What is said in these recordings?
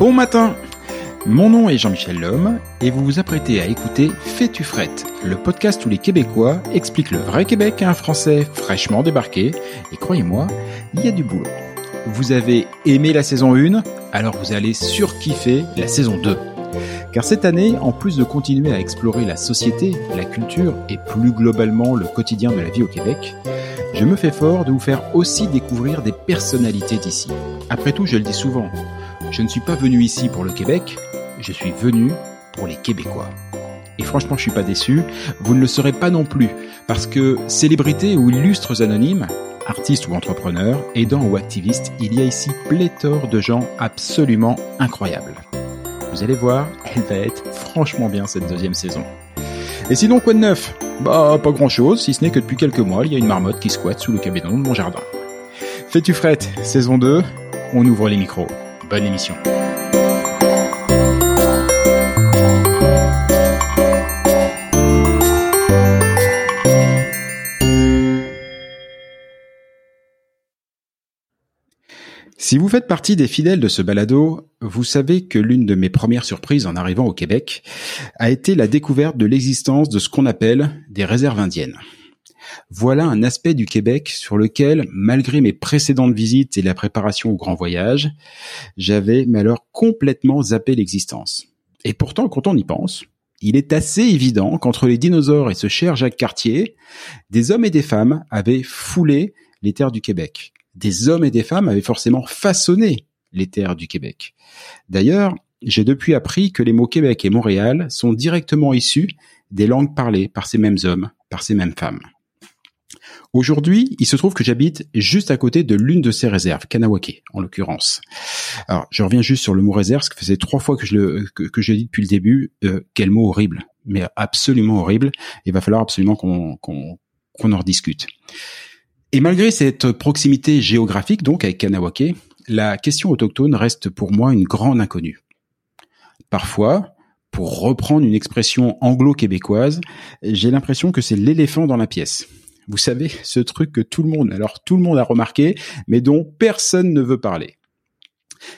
Bon matin Mon nom est Jean-Michel Lhomme et vous vous apprêtez à écouter Fais-tu frette, le podcast où les Québécois expliquent le vrai Québec à un Français fraîchement débarqué. Et croyez-moi, il y a du boulot. Vous avez aimé la saison 1, alors vous allez surkiffer la saison 2. Car cette année, en plus de continuer à explorer la société, la culture et plus globalement le quotidien de la vie au Québec, je me fais fort de vous faire aussi découvrir des personnalités d'ici. Après tout, je le dis souvent, je ne suis pas venu ici pour le Québec, je suis venu pour les Québécois. Et franchement, je suis pas déçu, vous ne le serez pas non plus, parce que célébrités ou illustres anonymes, artistes ou entrepreneurs, aidants ou activistes, il y a ici pléthore de gens absolument incroyables. Allez voir, elle va être franchement bien cette deuxième saison. Et sinon, quoi de neuf? Bah, pas grand chose, si ce n'est que depuis quelques mois, il y a une marmotte qui squatte sous le cabinet de mon jardin. Fais-tu frette, saison 2, on ouvre les micros. Bonne émission. Si vous faites partie des fidèles de ce balado, vous savez que l'une de mes premières surprises en arrivant au Québec a été la découverte de l'existence de ce qu'on appelle des réserves indiennes. Voilà un aspect du Québec sur lequel, malgré mes précédentes visites et la préparation au grand voyage, j'avais alors complètement zappé l'existence. Et pourtant, quand on y pense, il est assez évident qu'entre les dinosaures et ce cher Jacques Cartier, des hommes et des femmes avaient foulé les terres du Québec. Des hommes et des femmes avaient forcément façonné les terres du Québec. D'ailleurs, j'ai depuis appris que les mots Québec et Montréal sont directement issus des langues parlées par ces mêmes hommes, par ces mêmes femmes. Aujourd'hui, il se trouve que j'habite juste à côté de l'une de ces réserves, Kanawake, en l'occurrence. Alors, je reviens juste sur le mot réserve, parce que faisait trois fois que je le que, dis depuis le début. Euh, quel mot horrible, mais absolument horrible. Il va falloir absolument qu'on qu'on qu'on en rediscute. Et malgré cette proximité géographique, donc avec Kanawake, la question autochtone reste pour moi une grande inconnue. Parfois, pour reprendre une expression anglo-québécoise, j'ai l'impression que c'est l'éléphant dans la pièce. Vous savez, ce truc que tout le monde, alors tout le monde a remarqué, mais dont personne ne veut parler.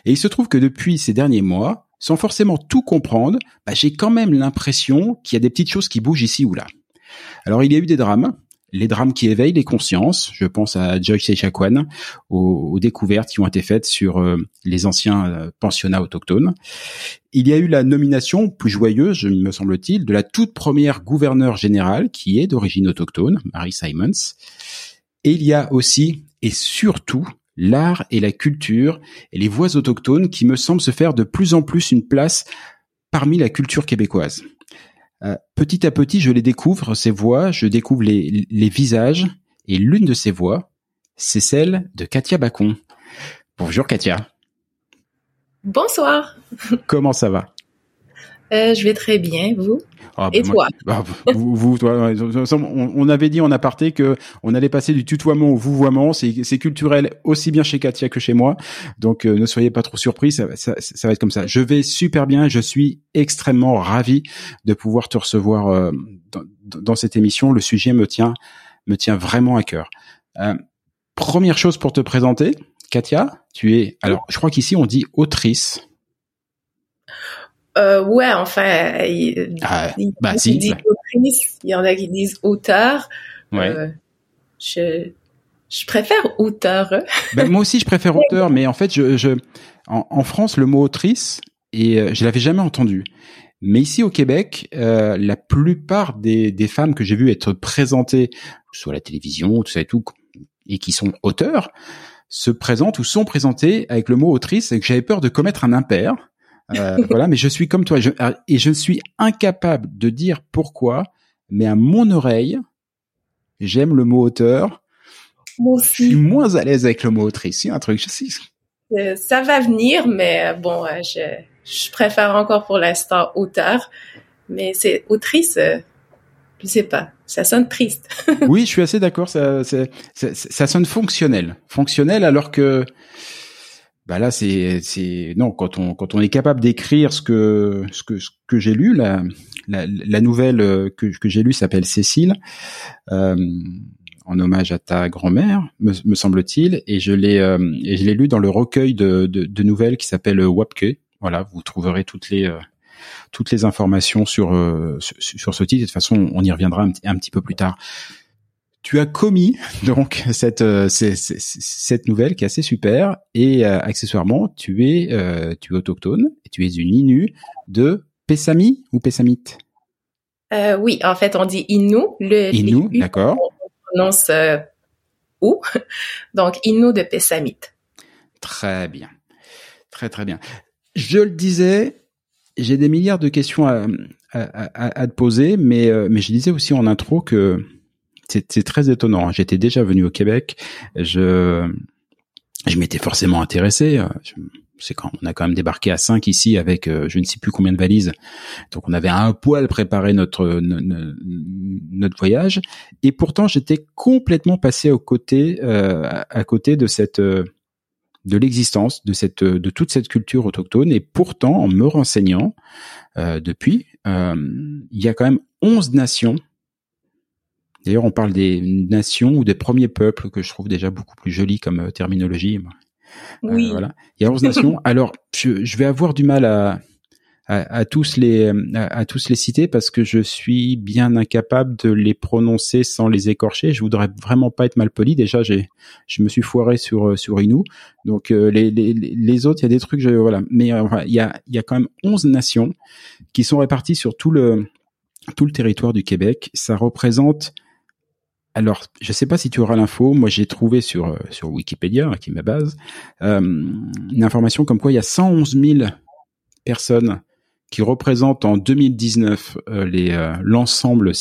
Et il se trouve que depuis ces derniers mois, sans forcément tout comprendre, bah, j'ai quand même l'impression qu'il y a des petites choses qui bougent ici ou là. Alors il y a eu des drames, les drames qui éveillent les consciences. Je pense à Joyce Echaquan, aux, aux, découvertes qui ont été faites sur euh, les anciens euh, pensionnats autochtones. Il y a eu la nomination, plus joyeuse, me semble-t-il, de la toute première gouverneure générale qui est d'origine autochtone, Mary Simons. Et il y a aussi, et surtout, l'art et la culture et les voix autochtones qui me semblent se faire de plus en plus une place parmi la culture québécoise. Euh, petit à petit, je les découvre, ces voix, je découvre les, les visages, Et l'une de ces voix, c'est celle de Katia Bacon. Bonjour Katia. Bonsoir. Comment ça va? Euh, Je vais très bien, vous ah, Et toi bah, vous, vous toi, on, avait dit en aparté que on allait passer du tutoiement au vouvoiement. C'est culturel aussi bien chez Katia que chez moi. Donc euh, ne soyez pas trop surpris, ça, ça, ça, va être comme ça. Je vais super bien. Je suis extrêmement ravi de pouvoir te recevoir euh, dans, dans, cette émission. Le sujet me tient me tient vraiment à cœur. Euh, première chose pour te présenter, Katia, tu es alors je crois qu'ici on dit autrice. Euh, ouais, enfin, il, ah, bah, si, dit autrice, il y en a qui disent auteur. Ouais. Euh, je, je préfère auteur. Ben, moi aussi, je préfère auteur, mais en fait, je, je en, en, France, le mot autrice, et euh, je l'avais jamais entendu. Mais ici au Québec, euh, la plupart des, des femmes que j'ai vues être présentées, soit à la télévision, tout ça et tout, et qui sont auteurs, se présentent ou sont présentées avec le mot autrice, et que j'avais peur de commettre un impair. Euh, voilà, mais je suis comme toi, je, ah, et je suis incapable de dire pourquoi, mais à mon oreille, j'aime le mot auteur. Moi aussi. Je suis moins à l'aise avec le mot autrice. C'est un truc, je sais. Euh, ça va venir, mais euh, bon, je, je préfère encore pour l'instant auteur. Mais c'est autrice, je sais pas, ça sonne triste. oui, je suis assez d'accord. Ça, ça, ça, sonne fonctionnel, fonctionnel, alors que bah là c'est c'est non quand on quand on est capable d'écrire ce que ce que ce que j'ai lu la, la, nouvelle euh, que que j'ai lue s'appelle Cécile euh, en hommage à ta grand-mère me, semble-t-il et je l'ai euh, et je l'ai lu dans le recueil de de, nouvelles qui s'appelle Wapke. Voilà vous trouverez toutes les euh, toutes les informations sur, sur, ce titre. De toute façon on y reviendra un petit peu plus tard tu as commis donc cette euh, cette nouvelle qui est assez super et euh, accessoirement tu es euh, tu es autochtone et tu es une Innu de Pesami ou Pessamite Oui, en fait on dit Innu. Le Innu, d'accord. On prononce ou donc Innu de Pessamite. Très bien, très très bien. Je le disais, j'ai des milliards de questions à, à, à, à te poser, mais mais je disais aussi en intro que c'est très étonnant. J'étais déjà venu au Québec. Je, je m'étais forcément intéressé. C'est quand on a quand même débarqué à 5 ici avec euh, je ne sais plus combien de valises. Donc on avait un poil préparé notre notre voyage et pourtant j'étais complètement passé au côté euh, à côté de cette de l'existence de cette de toute cette culture autochtone et pourtant en me renseignant euh, depuis il y a quand même 11 nations D'ailleurs, on parle des nations ou des premiers peuples que je trouve déjà beaucoup plus joli comme euh, terminologie. Euh, oui. voilà. Il y a 11 nations. Alors, je, vais avoir du mal à, à, tous les à, tous les citer parce que je suis bien incapable de les prononcer sans les écorcher. Je voudrais vraiment pas être mal poli. Déjà, j'ai je me suis foiré sur euh, sur Inou. Donc les, les, les autres, il y a des trucs. Je, voilà. Mais il y a il y a quand même 11 nations qui sont réparties sur tout le tout le territoire du Québec. Ça représente alors, je ne sais pas si tu auras l'info. Moi, j'ai trouvé sur euh, sur Wikipédia, qui est ma base, euh, une information comme quoi il y a 111 000 personnes qui représentent en 2019 euh, les l'ensemble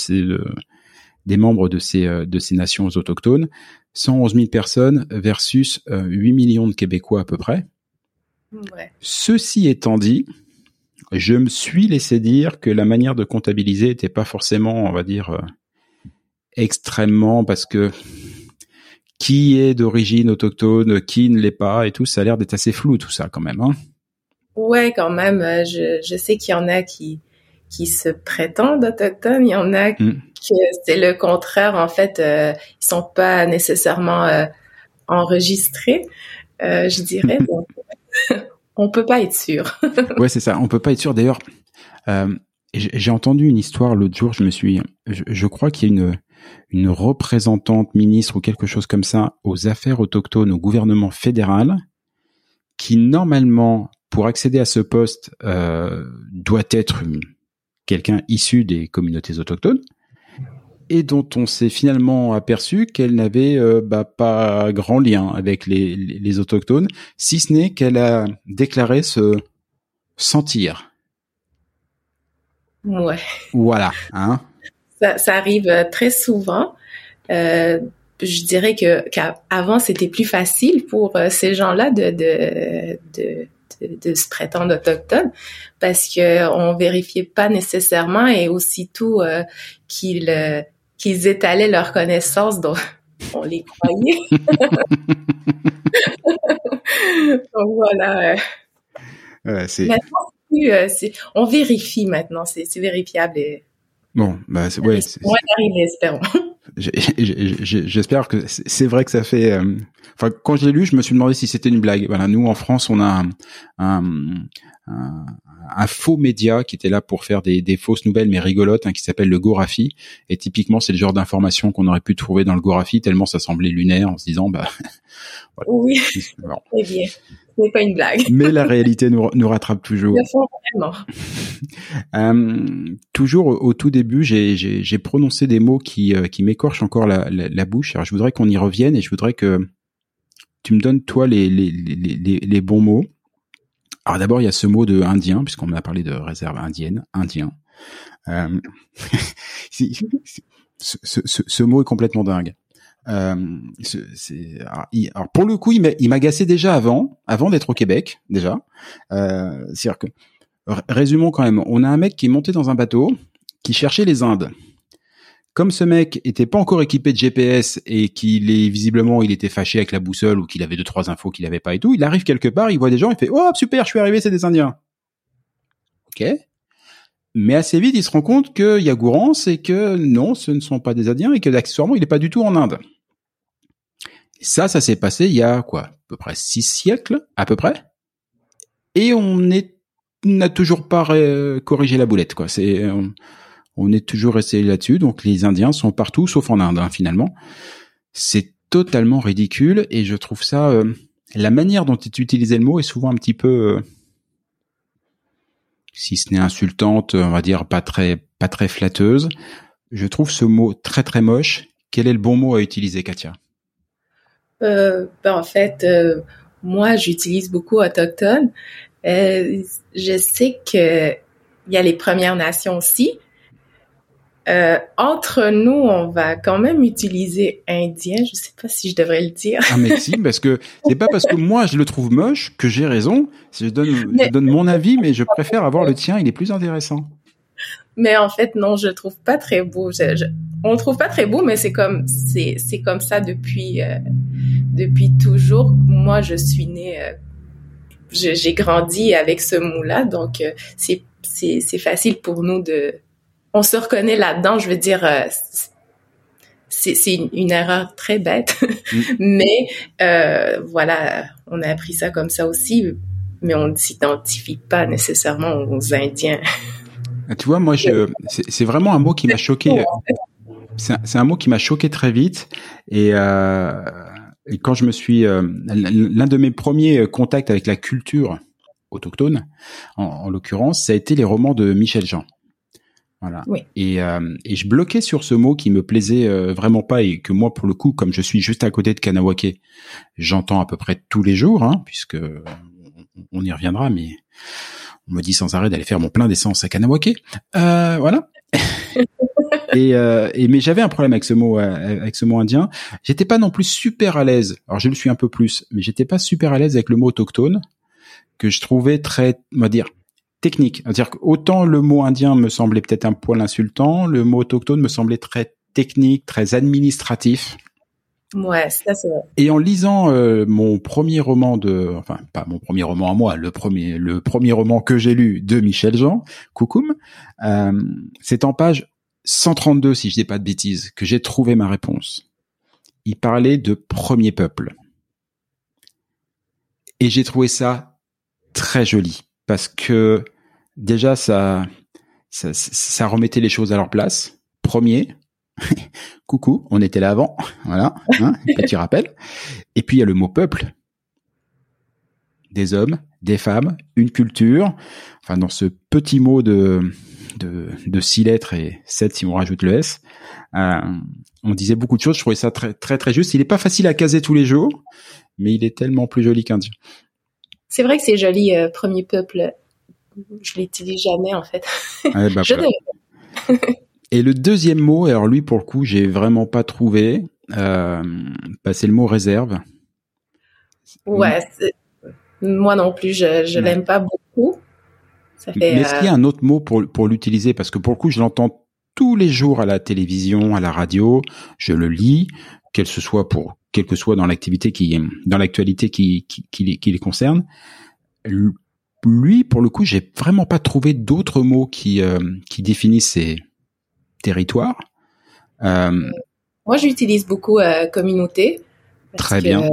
des membres de ces de ces nations autochtones. 111 000 personnes versus 8 millions de Québécois à peu près. Ceci étant dit, je me suis laissé dire que la manière de comptabiliser n'était pas forcément, on va dire, extrêmement parce que qui est d'origine autochtone, qui ne l'est pas et tout, ça a l'air d'être assez flou tout ça quand même. Hein ouais, quand même. Euh, je, je sais qu'il y en a qui qui se prétendent autochtones, il y en a mm. que c'est le contraire. En fait, euh, ils sont pas nécessairement euh, enregistrés, euh, je dirais. donc, on peut pas être sûr. ouais, c'est ça. On peut pas être sûr. D'ailleurs, j'ai entendu une histoire l'autre jour. Je me suis, je, je crois qu'il y a une une représentante ministre ou quelque chose comme ça aux affaires autochtones au gouvernement fédéral qui normalement pour accéder à ce poste euh, doit être quelqu'un issu des communautés autochtones et dont on s'est finalement aperçu qu'elle n'avait euh, bah, pas grand lien avec les, les autochtones, si ce n'est qu'elle a déclaré se sentir. Ouais. Voilà, hein. Ça, ça arrive euh, très souvent. Euh, je dirais que qu'avant c'était plus facile pour euh, ces gens-là de, de, de de, se prétendre autochtones parce que on vérifiait pas nécessairement et aussitôt euh, qu'ils euh, qu'ils étalaient leurs connaissances donc on les croyait donc voilà ouais, c'est on vérifie maintenant c'est vérifiable et bon bah c'est ouais c'est espérons J'espère que c'est vrai que ça fait. Euh, enfin, quand je l'ai lu, je me suis demandé si c'était une blague. Voilà, nous en France, on a un, un, un, faux média qui était là pour faire des, des fausses nouvelles mais rigolotes, hein, qui s'appelle le Gorafi. Et typiquement, c'est le genre d'information qu'on aurait pu trouver dans le Gorafi tellement ça semblait lunaire, en se disant bah. voilà. Oui. Eh bien, ce n'est pas une blague. Mais la réalité nous, nous rattrape toujours. euh, toujours au, tout début, j'ai prononcé des mots qui, euh, qui m'écorchent encore la, la, la, bouche. Alors je voudrais qu'on y revienne et je voudrais que tu me donnes toi les, les, les, les bons mots. Alors d'abord, il y a ce mot de indien, puisqu'on m'a parlé de réserve indienne, indien. Euh, ce, ce, ce, mot est complètement dingue. Euh, alors, pour le coup, il m'agaçait déjà avant, avant d'être au Québec déjà. Euh, C'est-à-dire que, résumons quand même, on a un mec qui est monté dans un bateau, qui cherchait les Indes. Comme ce mec était pas encore équipé de GPS et qu'il est visiblement il était fâché avec la boussole ou qu'il avait deux trois infos qu'il avait pas et tout, il arrive quelque part, il voit des gens, il fait oh super, je suis arrivé, c'est des Indiens. Ok. Mais assez vite, il se rend compte qu'il y a gourance et que non, ce ne sont pas des Indiens et que accessoirement, il n'est pas du tout en Inde. ça, ça s'est passé il y a quoi, à peu près six siècles, à peu près. Et on n'a toujours pas corrigé la boulette, quoi. C'est on est toujours resté là-dessus. Donc les Indiens sont partout, sauf en Inde, hein, finalement. C'est totalement ridicule et je trouve ça... Euh, la manière dont tu utilisé le mot est souvent un petit peu... Euh, si ce n'est insultante, on va dire pas très pas très flatteuse. Je trouve ce mot très très moche. Quel est le bon mot à utiliser, Katia? Euh, ben En fait, moi, j'utilise beaucoup autochtone. je sais que il y a les Premières Nations aussi, euh, entre nous, on va quand même utiliser indien. Je sais pas si je devrais le dire. Ah mais si, parce que c'est pas parce que moi je le trouve moche que j'ai raison. Je donne, je donne mon avis, mais je préfère avoir le tien. Il est plus intéressant. Mais en fait, non, je le trouve pas très beau. Je, on le trouve pas très beau, mais c'est comme c'est c'est comme ça depuis euh, depuis toujours. Moi, je suis née, euh, j'ai grandi avec ce mot-là, donc euh, c'est c'est facile pour nous de on se reconnaît là-dedans. Je veux dire, euh, c'est une, erreur très bête, mm. mais euh, voilà, on a appris ça comme ça aussi, mais on ne s'identifie pas nécessairement aux Indiens. Ah, tu vois, moi, je, c'est vraiment un mot qui m'a choqué. C'est un, mot qui m'a choqué très vite et, euh, et quand je me suis l'un de mes premiers contacts avec la culture autochtone, en, en l'occurrence, ça a été les romans de Michel Jean. Voilà. Et, euh, et je bloquais sur ce mot qui me plaisait euh, vraiment pas et que moi, pour le coup, comme je suis juste à côté de Kanawake, j'entends à peu près tous les jours, hein, puisque on, y reviendra, mais on me dit sans arrêt d'aller faire mon plein d'essence à Kanawake. Euh, voilà. et, euh, et, mais j'avais un problème avec ce mot, euh, avec ce mot indien. J'étais pas non plus super à l'aise. Alors je le suis un peu plus, mais j'étais pas super à l'aise avec le mot autochtone que je trouvais très, on va dire, technique. C'est-à-dire qu'autant le mot indien me semblait peut-être un poil insultant, le mot autochtone me semblait très technique, très administratif. Ouais, ça c'est vrai. Et en lisant euh, mon premier roman de, enfin pas mon premier roman à moi, le premier, le premier roman que j'ai lu de Michel Jean, Coucoum, euh, c'est en page 132 si je dis pas de bêtises que j'ai trouvé ma réponse. Il parlait de premier peuple. Et j'ai trouvé ça très joli parce que déjà ça, ça, remettait les choses à leur place. Premier, coucou, on était là avant, voilà, hein, petit rappel. Et puis il y a le mot peuple, des hommes, des femmes, une culture. Enfin dans ce petit mot de de, six lettres et sept si on rajoute le S, euh, on disait beaucoup de choses. Je trouvais ça très très très juste. Il est pas facile à caser tous les jours, mais il est tellement plus joli qu'un dieu. C'est vrai que c'est joli, euh, premier peuple. Je l'utilise jamais en fait. Bah, Et le deuxième mot, alors lui pour le coup, j'ai vraiment pas trouvé. euh, bah, c'est le mot réserve. Ouais, moi non plus, je, je l'aime pas beaucoup. Mais est-ce qu'il y a un autre mot pour, pour l'utiliser? Parce que pour le coup, je l'entends tous les jours à la télévision, à la radio, je le lis, quel ce soit pour quel que soit dans l'activité qui dans l'actualité qui, qui, qui, qui les concerne lui, pour le coup, j'ai vraiment pas trouvé d'autres mots qui euh, qui définissent ces territoires. Euh, Moi, j'utilise beaucoup euh, communauté. très bien.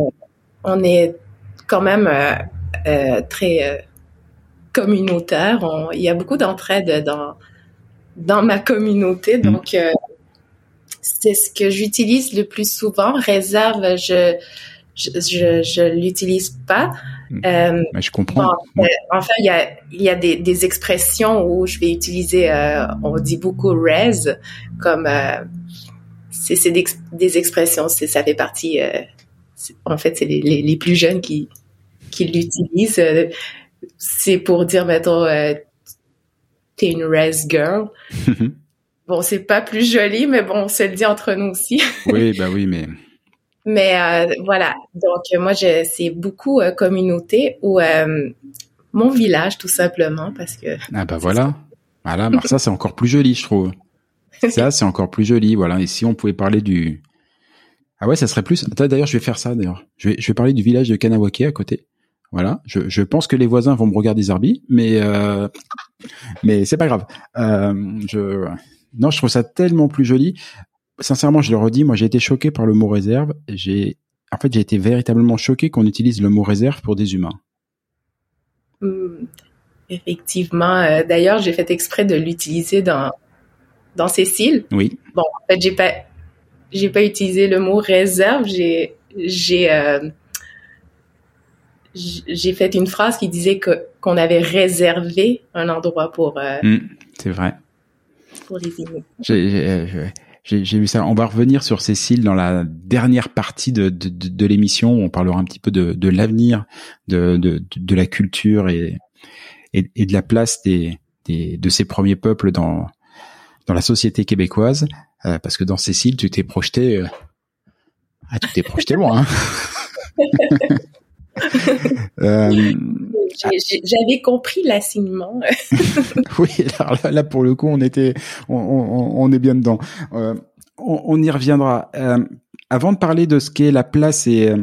on est quand même très communautaire. il y a beaucoup d'entraide dans dans ma communauté, mm. donc c'est ce que j'utilise le plus souvent. Réserve, je je, je, je l'utilise pas. Hmm. Euh, Mais je comprends. Bon, enfin, il y a, il y a des, des, expressions où je vais utiliser, euh, on dit beaucoup res, comme euh, c'est des, des, expressions, c'est ça fait partie. Euh, en fait, c'est les, les, les, plus jeunes qui qui l'utilisent. c'est pour dire, mettons, t'es une res girl. bon, c'est pas plus joli, mais bon, on se le dit entre nous aussi. oui, bah oui, mais mais euh, voilà, donc moi, c'est beaucoup euh, communauté ou euh, mon village tout simplement parce que. Ah bah voilà, voilà. Alors ça c'est encore plus joli, je trouve. Ça c'est encore plus joli, voilà. Et si on pouvait parler du. Ah ouais, ça serait plus. D'ailleurs, je vais faire ça. D'ailleurs, je vais, je vais parler du village de Kanawake à côté. Voilà. Je, je pense que les voisins vont me regarder zarbi, mais euh... mais c'est pas grave. Euh, je non, je trouve ça tellement plus joli sincèrement, je le redis, moi j'ai été choqué par le mot réserve. J'ai, en fait, j'ai été véritablement choqué qu'on utilise le mot réserve pour des humains. Hmm. effectivement. Euh, d'ailleurs, j'ai fait exprès de l'utiliser dans dans Cécile. Oui. Bon, en fait, j'ai pas j'ai pas utilisé le mot réserve. J'ai j'ai euh, j'ai fait une phrase qui disait que qu'on avait réservé un endroit pour. Euh, hmm, c'est vrai. Pour les J'ai j'ai vu ça. On va revenir sur Cécile dans la dernière partie de, de, de, l'émission. On parlera un petit peu de, de l'avenir de, de, la culture et, et, et, de la place des, des, de ces premiers peuples dans, dans la société québécoise. Euh, parce que dans Cécile, tu t'es projeté... Euh... Ah, tu t'es projeté loin. Hein euh, j'avais compris l'assignement. oui, alors là, pour le coup, on était, on, est bien dedans. Euh, on, y reviendra. Euh, avant de parler de ce qu'est la place et euh,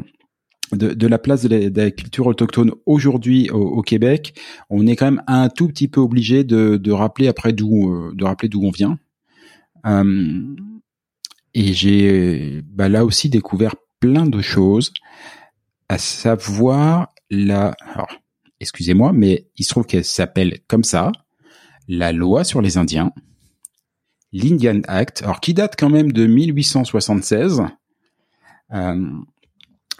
de, la place de la, culture autochtone aujourd'hui au, Québec, on est quand même un tout petit peu obligé de, rappeler après d'où, de rappeler d'où on vient. Et j'ai bah, là aussi découvert plein de choses, à savoir la. Alors, excusez-moi, mais il se trouve qu'elle s'appelle comme ça, la loi sur les Indiens, l'Indian Act, alors qui date quand même de 1876. Euh,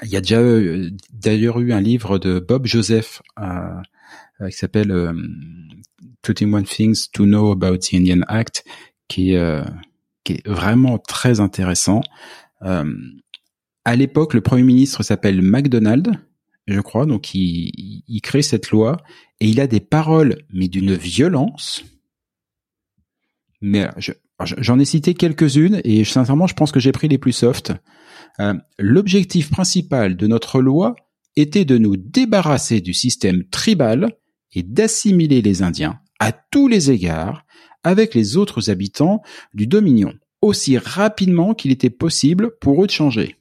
il y a déjà euh, d'ailleurs eu un livre de Bob Joseph euh, qui s'appelle euh, 21 Things to Know About the Indian Act, qui, qui est vraiment très intéressant. à l'époque, le premier ministre s'appelle MacDonald je crois. Donc il, crée cette loi et il a des paroles, mais d'une violence. Mais j'en ai cité quelques-unes et sincèrement, je pense que j'ai pris les plus soft. Euh, L'objectif principal de notre loi était de nous débarrasser du système tribal et d'assimiler les Indiens à tous les égards avec les autres habitants du Dominion aussi rapidement qu'il était possible pour eux de changer.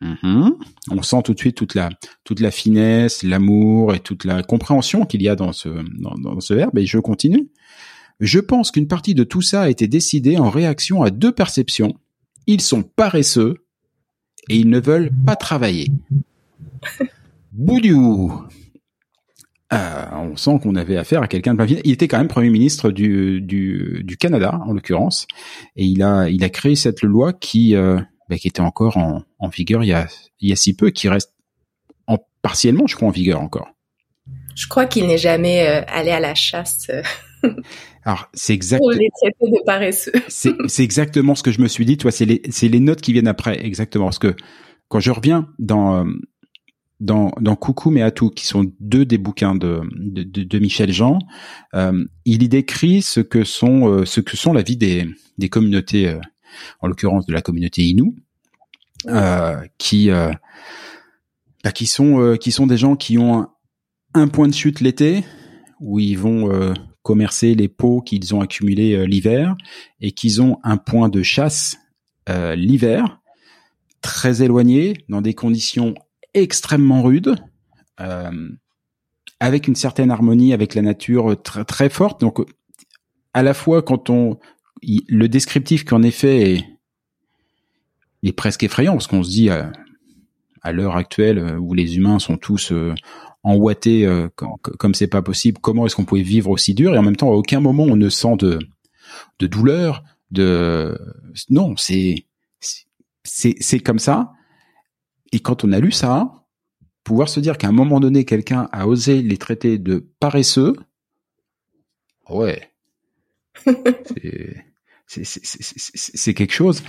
Mhm. On sent tout de suite toute la toute la finesse, l'amour et toute la compréhension qu'il y a dans ce dans, ce verbe. Et je continue. Je pense qu'une partie de tout ça a été décidée en réaction à deux perceptions. Ils sont paresseux et ils ne veulent pas travailler. Boudiou. Euh, on sent qu'on avait affaire à quelqu'un de pas Il était quand même premier ministre du, du, du Canada, en l'occurrence, et il a il a créé cette loi qui euh, bah, qui était encore en, en, vigueur il y, a, il y a si peu, qui reste en, partiellement, je crois, en vigueur encore. Je crois qu'il n'est jamais euh, allé à la chasse. Euh, Alors, c'est exactement. Pour les traiter de paresseux. c'est exactement ce que je me suis dit. Toi, c'est les, les notes qui viennent après, exactement. Parce que quand je reviens dans, euh, dans, dans Coucou mais tout, qui sont deux des bouquins de, de, de, Michel Jean, euh, il y décrit ce que sont, ce que sont la vie des, des communautés en l'occurrence de la communauté Inou, qui bah, qui sont qui sont des gens qui ont un, point de chute l'été où ils vont commercer les pots qu'ils ont accumulés l'hiver et qu'ils ont un point de chasse l'hiver très éloigné dans des conditions extrêmement rudes avec une certaine harmonie avec la nature très, très forte. Donc, à la fois quand on le descriptif qu'en effet est, est presque effrayant parce qu'on se dit à, à l'heure actuelle euh, où les humains sont tous euh, euh, comme c'est pas possible, comment est-ce qu'on pouvait vivre aussi dur? Et en même temps à aucun moment on ne sent de de douleur, de non, c'est c'est c'est comme ça. Et quand on a lu ça, pouvoir se dire qu'à un moment donné, quelqu'un a osé les traiter de paresseux, ouais, c'est quelque chose.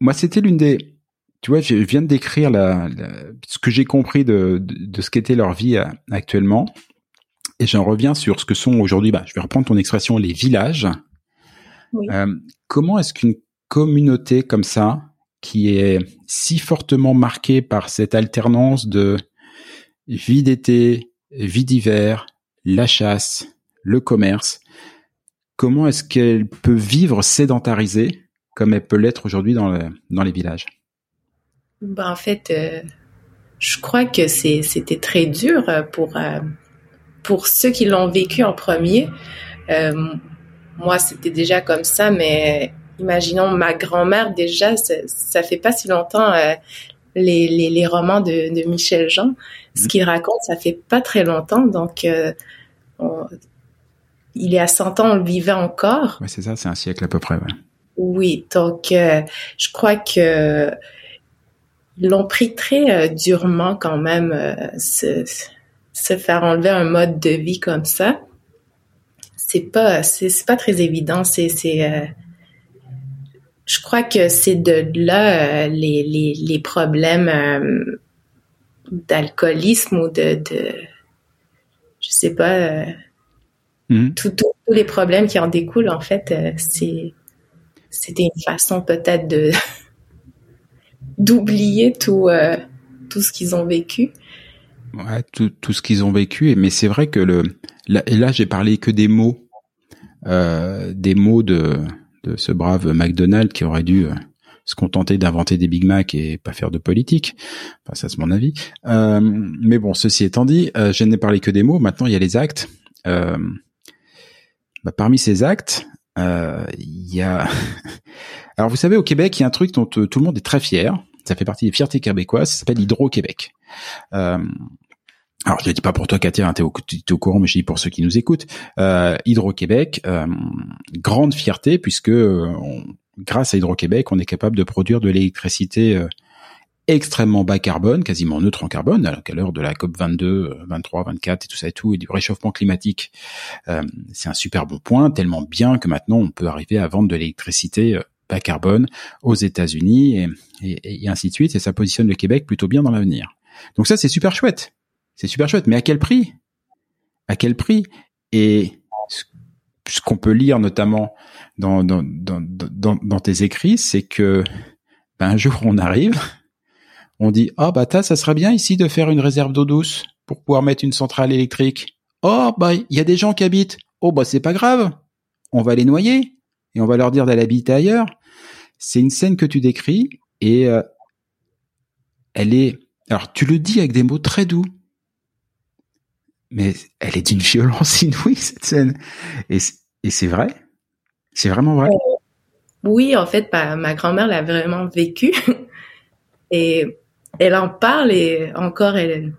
Moi, c'était l'une des, tu vois, je viens de décrire la, ce que j'ai compris de, de, ce qu'était leur vie euh, actuellement, et j'en reviens sur ce que sont aujourd'hui. Bah, je vais reprendre ton expression, les villages. Euh, comment est-ce qu'une communauté comme ça, qui est si fortement marquée par cette alternance de vie d'été, vie d'hiver, la chasse, le commerce. Comment est-ce qu'elle peut vivre sédentarisée comme elle peut l'être aujourd'hui dans, dans les villages? Ben, En fait, euh, je crois que c'était très dur pour, euh, pour ceux qui l'ont vécu en premier. Euh, moi, c'était déjà comme ça, mais imaginons ma grand-mère déjà, ça, ça fait pas si longtemps les, les, les, romans de, de Michel Jean. Ce mhm. qu'il raconte, ça fait pas très longtemps, donc euh, il est à 100 ans, on le vivait encore. Oui, c'est ça, c'est un siècle à peu près. Ouais. Oui, donc euh, je crois que ils l'ont pris très euh, durement quand même, se, se faire enlever un mode de vie comme ça. C'est pas, c'est pas très évident. C'est, c'est je crois que c'est de là euh, les, les, les, problèmes euh, d'alcoolisme ou de, de, je sais pas, euh, mhm. tous les problèmes qui en découlent, en fait, c'est c'était une façon peut-être de d'oublier tout tout ce qu'ils ont vécu. Ouais, tout, tout ce qu'ils ont vécu, mais c'est vrai que le là, et là j'ai parlé que des mots, des mots de de ce brave McDonald qui aurait dû euh, se contenter d'inventer des Big Mac et pas faire de politique. Enfin, ça c'est mon avis. Euh, mais bon, ceci étant dit, euh, je n'ai parlé que des mots. Maintenant, il y a les actes. Euh, bah, parmi ces actes, il y a. Alors, vous savez, au Québec, il y a un truc dont tout le monde est très fier. Ça fait partie des fiertés québécoises. Ça s'appelle Hydro-Québec. Alors je ne dis pas pour toi Katia, hein, tu es, au courant, mais je dis pour ceux qui nous écoutent. Euh, Hydro-Québec, euh, grande fierté puisque euh, grâce à Hydro-Québec, on est capable de produire de l'électricité euh, extrêmement bas carbone, quasiment neutre en carbone, alors qu'à l'heure de la COP 22, 23, 24 et tout ça et tout, et du réchauffement climatique, c'est un super bon point, tellement bien que maintenant on peut arriver à vendre de l'électricité bas carbone aux États-Unis et, et, et ainsi de suite, et ça positionne le Québec plutôt bien dans l'avenir. Donc ça c'est super chouette c'est super chouette. Mais à quel prix? À quel prix? Et ce qu'on peut lire notamment dans, dans, dans, dans, dans tes écrits, c'est que ben, un jour on arrive, on dit ah oh, bah ça serait bien ici de faire une réserve d'eau douce pour pouvoir mettre une centrale électrique. Oh bah il y a des gens qui habitent. Oh bah c'est pas grave, on va les noyer et on va leur dire d'aller habiter ailleurs. C'est une scène que tu décris et euh, elle est alors tu le dis avec des mots très doux mais elle est d'une violence inouïe cette scène. Et, et c'est vrai, c'est vraiment vrai? Euh, oui, en fait, ma, grand-mère l'a vraiment vécu et elle en parle et encore, elle,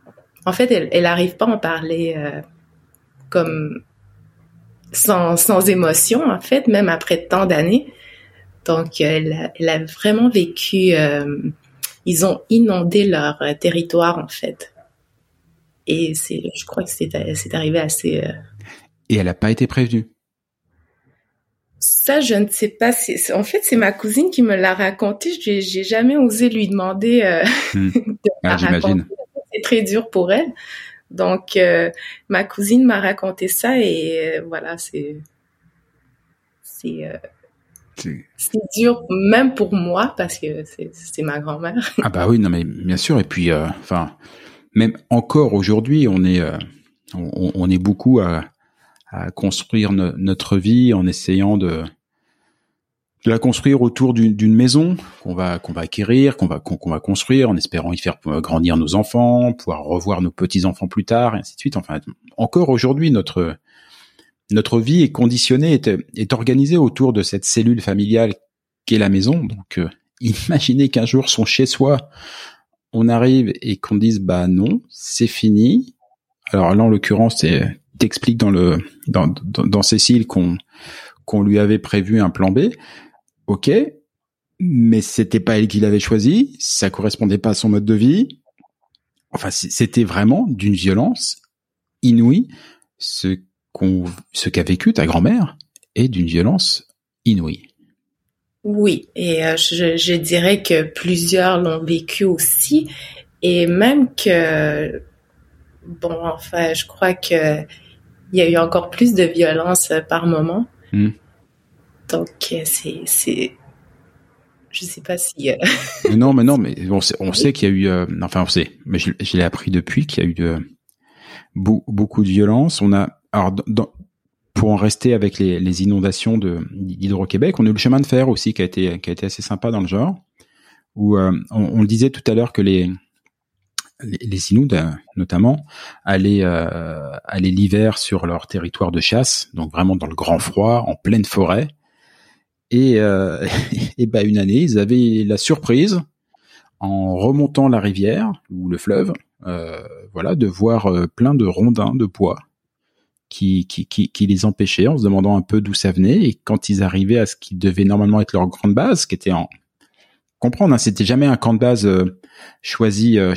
en fait, elle, elle arrive pas à en parler euh, comme sans, sans émotion, en fait, même après tant d'années. Donc, elle, elle, a vraiment vécu. Euh, ils ont inondé leur territoire, en fait. Et c'est, je crois que c'est, c'est arrivé assez. Euh, Et elle n'a pas été prévenue. Ça, je ne sais pas. C'est, en fait, c'est ma cousine qui me l'a raconté. Je j'ai jamais osé lui demander euh, hmm. de ah, j'imagine. C'est très dur pour elle. Donc, euh, ma cousine m'a raconté ça et voilà, c'est, c'est, c'est dur même pour moi parce que c'est ma grand-mère. Ah bah oui, non mais bien sûr. Et puis, euh, enfin, même encore aujourd'hui, on est euh, on, on, est beaucoup à, à construire notre vie en essayant de de la construire autour d'une maison qu'on va qu'on va acquérir, qu'on va qu'on va construire en espérant y faire grandir nos enfants, pouvoir revoir nos petits enfants plus tard, et ainsi de suite. Enfin, encore aujourd'hui, notre notre vie est conditionnée, est, est organisée autour de cette cellule familiale qu'est la maison. Donc, euh, imaginez qu'un jour, son chez soi, on arrive et qu'on dise bah non, c'est fini. Alors là, en l'occurrence, c'est t'expliques dans le dans, dans, dans Cécile qu'on qu'on lui avait prévu un plan B. Ok, mais c'était pas elle qui l'avait choisi, ça correspondait pas à son mode de vie. Enfin, c'était vraiment d'une violence inouïe. Ce ce qu'a vécu ta grand-mère est d'une violence inouïe. Oui, et euh, je, dirais que plusieurs l'ont vécu aussi, et même que, bon, enfin, je crois que il y a eu encore plus de violence par moment. Hmm. Donc, euh, c'est, c'est, je sais pas si. Euh, non, mais non, mais on sait, on sait qu'il y a eu, enfin, on sait, mais je, l'ai appris depuis qu'il y a eu de, beaucoup de violence. On a alors, pour en rester avec les, inondations d'Hydro-Québec, on a eu le chemin de fer aussi qui a été qui a été assez sympa dans le genre, où euh, on, le disait tout à l'heure que les les, Inuits euh, notamment allaient euh, l'hiver sur leur territoire de chasse, donc vraiment dans le grand froid, en pleine forêt. Et, et bah une année, ils avaient la surprise en remontant la rivière ou le fleuve, voilà, de voir plein de rondins de bois qui, qui, qui, qui, les empêchait en se demandant un peu d'où ça venait. Et quand ils arrivaient à ce qui devait normalement être leur grande base, qui était en comprendre, hein, c'était jamais un camp de base euh, choisi euh,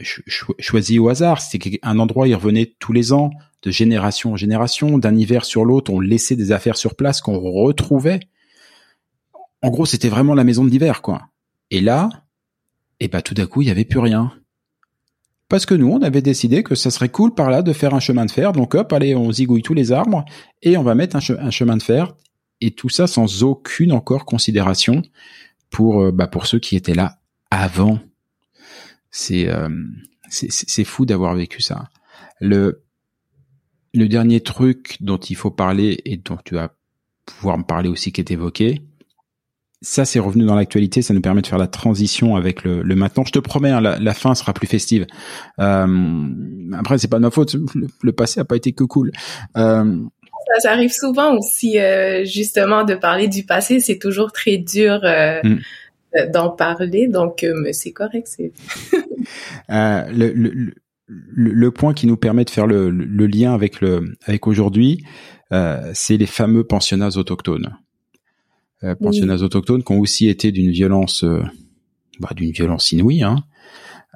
choisi au hasard. C'était un endroit ils revenaient tous les ans, de génération en génération, d'un hiver sur l'autre. On laissait des affaires sur place qu'on retrouvait. En gros, c'était vraiment la maison de l'hiver, quoi. Et là, et eh ben tout d'un coup, il y avait plus rien parce que nous, on avait décidé que ça serait cool par là de faire un chemin de fer. Donc hop, allez, on zigouille tous les arbres et on va mettre un, chemin de fer. Et tout ça sans aucune encore considération pour euh, bah, pour ceux qui étaient là avant. C'est euh, c'est fou d'avoir vécu ça. Le le dernier truc dont il faut parler et dont tu vas pouvoir me parler aussi qui est évoqué, ça, c'est revenu dans l'actualité. Ça nous permet de faire la transition avec le, le maintenant. Je te promets, hein, la, fin sera plus festive. Euh, après, c'est pas de ma faute. Le, passé a pas été que cool. Euh, ça, arrive souvent aussi, euh, justement, de parler du passé. C'est toujours très dur euh, mm. D'en parler. Donc, mais c'est correct. C'est. le, le, le, point qui nous permet de faire le, lien avec le avec aujourd'hui, c'est les fameux pensionnats autochtones euh, pensionnats autochtones qui ont aussi été d'une violence, euh, bah, d'une violence inouïe. Hein.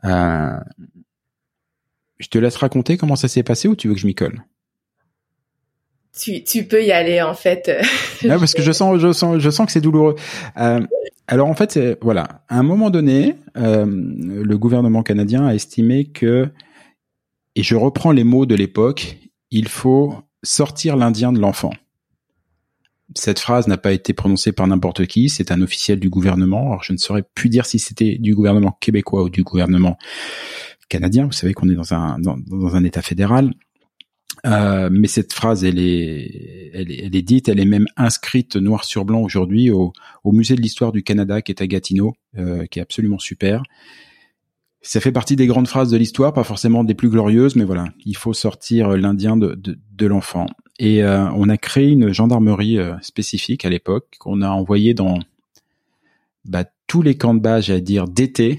Euh, je te laisse raconter comment ça s'est passé ou tu veux que je m'y colle? Tu, tu peux y aller en fait. ah, parce que je sens, je sens, je sens que c'est douloureux. Euh, alors en fait, voilà, à un moment donné, euh, le gouvernement canadien a estimé que, et je reprends les mots de l'époque, il faut sortir l'Indien de l'enfant cette phrase n'a pas été prononcée par n'importe qui, c'est un officiel du gouvernement. Alors je ne saurais plus dire si c'était du gouvernement québécois ou du gouvernement canadien. Vous savez qu'on est dans un dans, un État fédéral. Euh, mais cette phrase, elle est, elle est, elle est, dite, elle est même inscrite noir sur blanc aujourd'hui au, au, musée de l'histoire du Canada qui est à Gatineau, euh, qui est absolument super. Ça fait partie des grandes phrases de l'histoire, pas forcément des plus glorieuses, mais voilà, il faut sortir l'Indien de, de, de l'enfant. Et euh, on a créé une gendarmerie euh, spécifique à l'époque qu'on a envoyée dans bah, tous les camps de base, à dire d'été,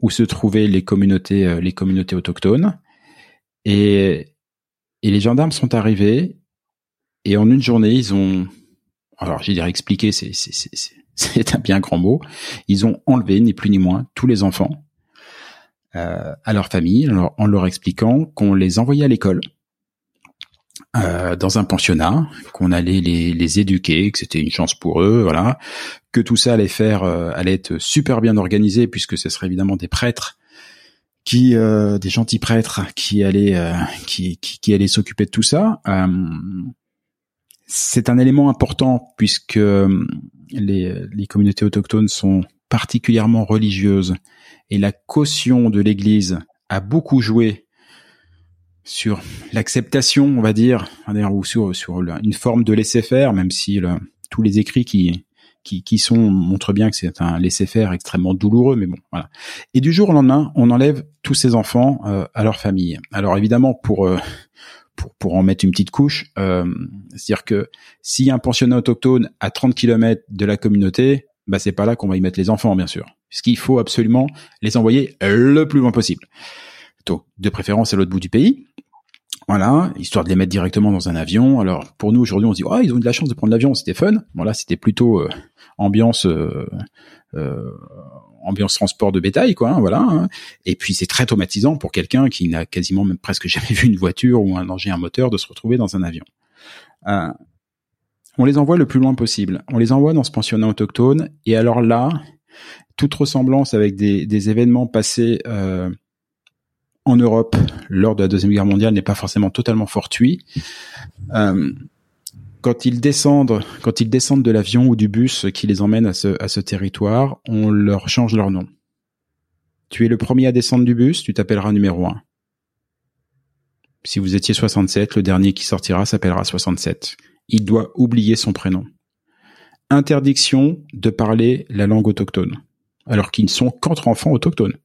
où se trouvaient les communautés, euh, les communautés autochtones. Et, et les gendarmes sont arrivés et en une journée, ils ont, alors j'ai dire expliquer, c'est c'est un bien grand mot. Ils ont enlevé ni plus ni moins tous les enfants euh, à leur famille en leur, en leur expliquant qu'on les envoyait à l'école euh, dans un pensionnat, qu'on allait les, les éduquer, que c'était une chance pour eux, voilà, que tout ça allait faire, euh, allait être super bien organisé puisque ce serait évidemment des prêtres qui, euh, des gentils prêtres qui allaient, qui, qui, qui, allaient s'occuper de tout ça. c'est un élément important puisque les, les communautés autochtones sont particulièrement religieuses et la caution de l'Église a beaucoup joué sur l'acceptation, on va dire, ou sur, sur une forme de laisser-faire, même si tous les écrits qui, qui, qui sont montrent bien que c'est un laisser-faire extrêmement douloureux, mais bon, voilà. Et du jour au lendemain, on enlève tous ces enfants euh, à leur famille. Alors évidemment, pour euh, pour, pour en mettre une petite couche, euh, c'est-à-dire que s'il y a un pensionnat autochtone à 30 km de la communauté, bah c'est pas là qu'on va y mettre les enfants, bien sûr. Ce qu'il faut absolument les envoyer le plus loin possible. Donc, de préférence à l'autre bout du pays. Voilà, histoire de les mettre directement dans un avion. Alors pour nous aujourd'hui, on se dit oh ils ont eu de la chance de prendre l'avion, c'était fun. Bon là c'était plutôt euh, ambiance euh, euh, ambiance transport de bétail quoi. Hein, voilà. Hein. Et puis c'est très traumatisant pour quelqu'un qui n'a quasiment même presque jamais vu une voiture ou un engin à moteur de se retrouver dans un avion. on les envoie le plus loin possible. On les envoie dans ce pensionnat autochtone. Et alors là, toute ressemblance avec des, des événements passés euh, en Europe lors de la deuxième guerre mondiale n'est pas forcément totalement fortuit. Euh, quand ils descendent, quand ils descendent de l'avion ou du bus qui les emmène à ce, à ce territoire, on leur change leur nom. Tu es le premier à descendre du bus, tu t'appelleras numéro 1. Si vous étiez 67, le dernier qui sortira s'appellera 67. Il doit oublier son prénom. Interdiction de parler la langue autochtone, alors qu'ils ne sont qu'entre enfants autochtones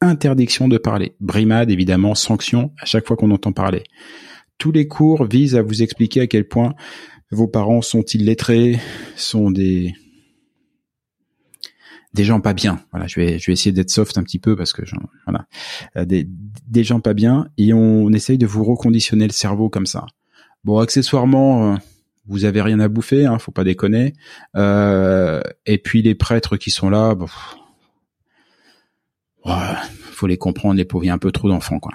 interdiction de parler. Brimade, évidemment, sanction à chaque fois qu'on entend parler. Tous les cours visent à vous expliquer à quel point vos parents sont illettrés, sont des des gens pas bien. Voilà, je vais je vais essayer d'être soft un petit peu parce que voilà, euh, des des gens pas bien et on essaye de vous reconditionner le cerveau comme ça. Bon, accessoirement, euh, vous avez rien à bouffer, hein, faut pas déconner. Euh, et puis les prêtres qui sont là, bon, faut les comprendre, les pauvres, il y a un peu trop d'enfants, quoi.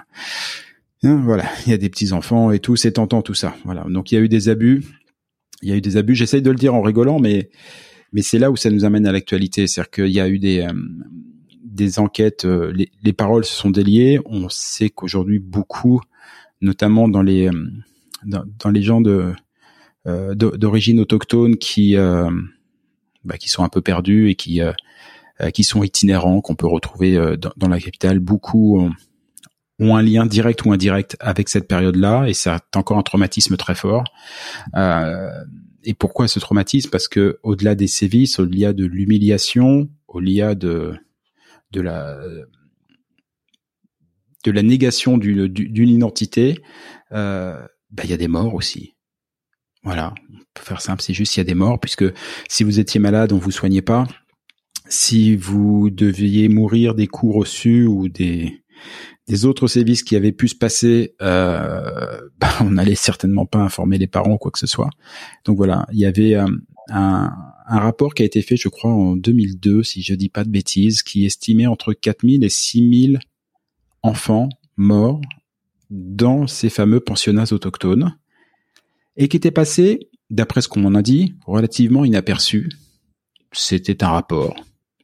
Hein, voilà, il y a des petits enfants et tout, c'est tentant tout ça. Voilà, donc il y a eu des abus, il y a eu des abus. J'essaye de le dire en rigolant, mais mais c'est là où ça nous amène à l'actualité, c'est-à-dire qu'il y a eu des euh, des enquêtes, euh, les, les, paroles se sont déliées. On sait qu'aujourd'hui beaucoup, notamment dans les euh, dans, les gens de d'origine autochtone qui bah, qui sont un peu perdus et qui qui sont itinérants, qu'on peut retrouver euh, dans, la capitale. Beaucoup ont, un lien direct ou indirect avec cette période-là, et a encore un traumatisme très fort. Euh, et pourquoi ce traumatisme? Parce que au-delà des sévices, au-delà de l'humiliation, au-delà de de la de la négation d'une d'une identité, euh, bah, il y a des morts aussi. Voilà, on peut faire simple, c'est juste il y a des morts, puisque si vous étiez malade, on vous soignait pas, si vous deviez mourir des coups reçus ou des des autres sévices qui avaient pu se passer, euh, bah, on n'allait certainement pas informer les parents ou quoi que ce soit. Donc voilà, il y avait euh, un, un, rapport qui a été fait, je crois, en 2002, si je dis pas de bêtises, qui estimait entre 4000 et 6000 enfants morts dans ces fameux pensionnats autochtones et qui était passé, d'après ce qu'on m'en a dit, relativement inaperçu. C'était un rapport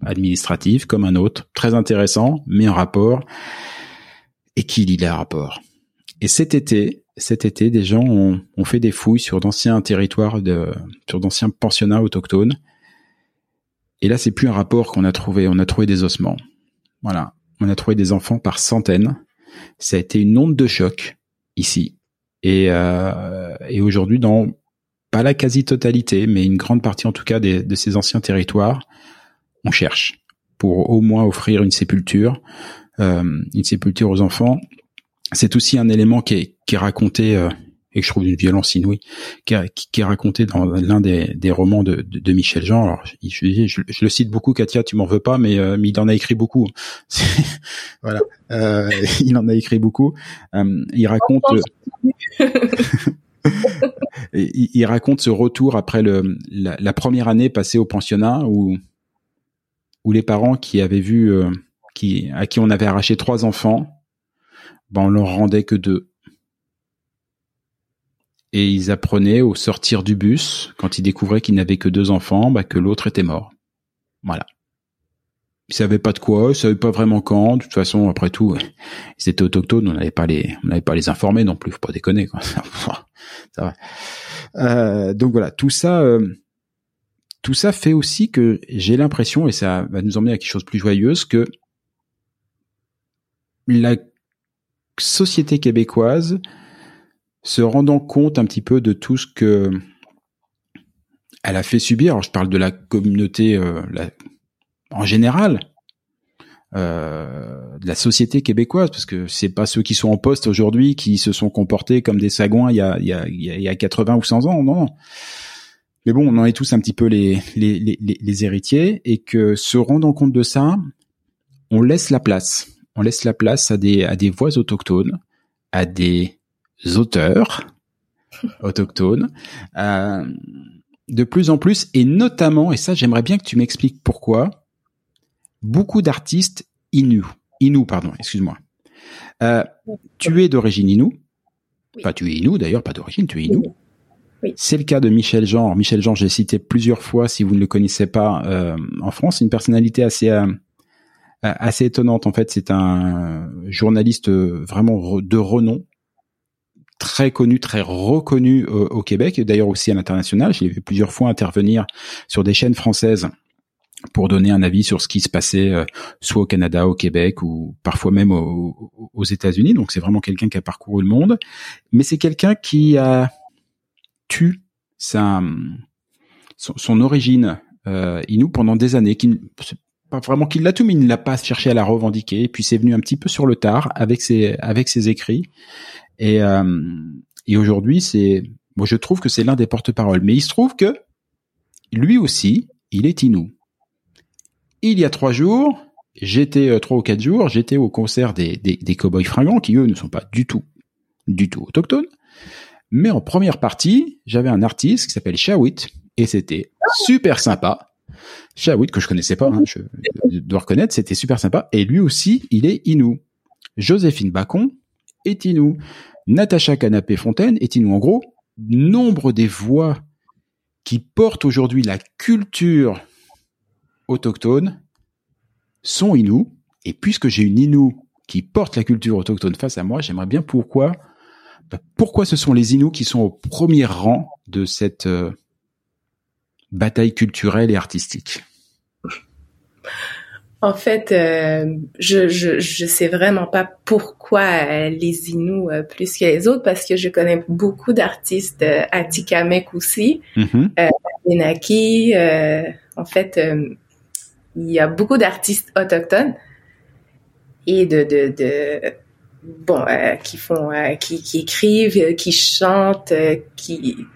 administratif comme un autre, très intéressant, mais un rapport. Et qui lit les rapports Et cet été, cet été, des gens ont, ont fait des fouilles sur d'anciens territoires, de, sur d'anciens pensionnats autochtones. Et là, c'est plus un rapport qu'on a trouvé, on a trouvé des ossements. Voilà, on a trouvé des enfants par centaines. Ça a été une onde de choc ici. Et, euh, et aujourd'hui, dans pas la quasi-totalité, mais une grande partie en tout cas des, de ces anciens territoires, on cherche pour au moins offrir une sépulture, euh, une sépulture aux enfants. C'est aussi un élément qui est, qui est raconté euh, et que je trouve d'une violence inouïe, qui, qui, est raconté dans l'un des, des, romans de, de, de, Michel Jean. Alors, je, je, je, le cite beaucoup, Katia, tu m'en veux pas, mais, euh, mais il en a écrit beaucoup. voilà, euh, il en a écrit beaucoup. Euh, il raconte. il, il, raconte ce retour après le, la, la, première année passée au pensionnat où ou les parents qui avaient vu, euh, qui, à qui on avait arraché trois enfants, ben on leur rendait que deux. Et ils apprenaient au sortir du bus, quand ils découvraient qu'ils n'avaient que deux enfants, ben que l'autre était mort. Voilà. Ils savaient pas de quoi, ils savaient pas vraiment quand. De toute façon, après tout, ils étaient autochtones, on n'avait pas les, on n'avait pas les informer non plus. Faut pas déconner. Quoi. Ça va. donc voilà, tout ça, tout ça fait aussi que j'ai l'impression, et ça va nous emmener à quelque chose de plus joyeuse, que la société québécoise, se rendant compte un petit peu de tout ce que elle a fait subir. Alors je parle de la communauté euh, en général, euh, de la société québécoise, parce que c'est pas ceux qui sont en poste aujourd'hui qui se sont comportés comme des sagouins il y a, il y a, il y a 80 ou 100 ans, non. Mais bon, on en est tous un petit peu les, les, les, les héritiers, et que se rendant compte de ça, on laisse la place. On laisse la place à des, à des voix autochtones, à des auteurs autochtones, euh, de plus en plus, et notamment, et ça j'aimerais bien que tu m'expliques pourquoi, beaucoup d'artistes Innu, Innu, pardon, excuse-moi. Euh, tu es d'origine Innu, pas tu es Innu d'ailleurs, pas d'origine, tu es Innu. C'est le cas de Michel Jean. Michel Jean, j'ai cité plusieurs fois, si vous ne le connaissez pas, euh, en France, une personnalité assez assez étonnante. En fait, c'est un journaliste vraiment de renom, très connu, très reconnu au, Québec et d'ailleurs aussi à l'international. J'ai vu plusieurs fois intervenir sur des chaînes françaises pour donner un avis sur ce qui se passait euh, soit au Canada, au Québec ou parfois même aux États-Unis. Donc c'est vraiment quelqu'un qui a parcouru le monde, mais c'est quelqu'un qui a tu sa son, origine euh, Inou pendant des années, qui pas vraiment qu'il l'a tout, mais il ne l'a pas cherché à la revendiquer. Puis c'est venu un petit peu sur le tard avec ses avec ses écrits. Et, euh, et aujourd'hui, c'est, moi, je trouve que c'est l'un des porte-paroles. Mais il se trouve que lui aussi, il est Inou. Il y a trois jours, j'étais euh, trois ou quatre jours, j'étais au concert des, des, des Cowboys fringants qui eux ne sont pas du tout, du tout autochtones. Mais en première partie, j'avais un artiste qui s'appelle Shawit et c'était super sympa. Shawit que je connaissais pas, hein, je dois reconnaître, c'était super sympa. Et lui aussi, il est Inou. Joséphine Bacon est Inou. Natacha Canapé-Fontaine est nous en gros nombre des voix qui portent aujourd'hui la culture autochtone sont Inou. Et puisque j'ai une Inou qui porte la culture autochtone face à moi, j'aimerais bien pourquoi, pourquoi ce sont les Inou qui sont au premier rang de cette euh, bataille culturelle et artistique? En fait, euh, je, je je sais vraiment pas pourquoi euh, les Inuits euh, plus que les autres parce que je connais beaucoup d'artistes Atikamek aussi, mm en fait, il y a beaucoup d'artistes autochtones et de de, de bon qui font qui, qui écrivent, qui chantent, qui,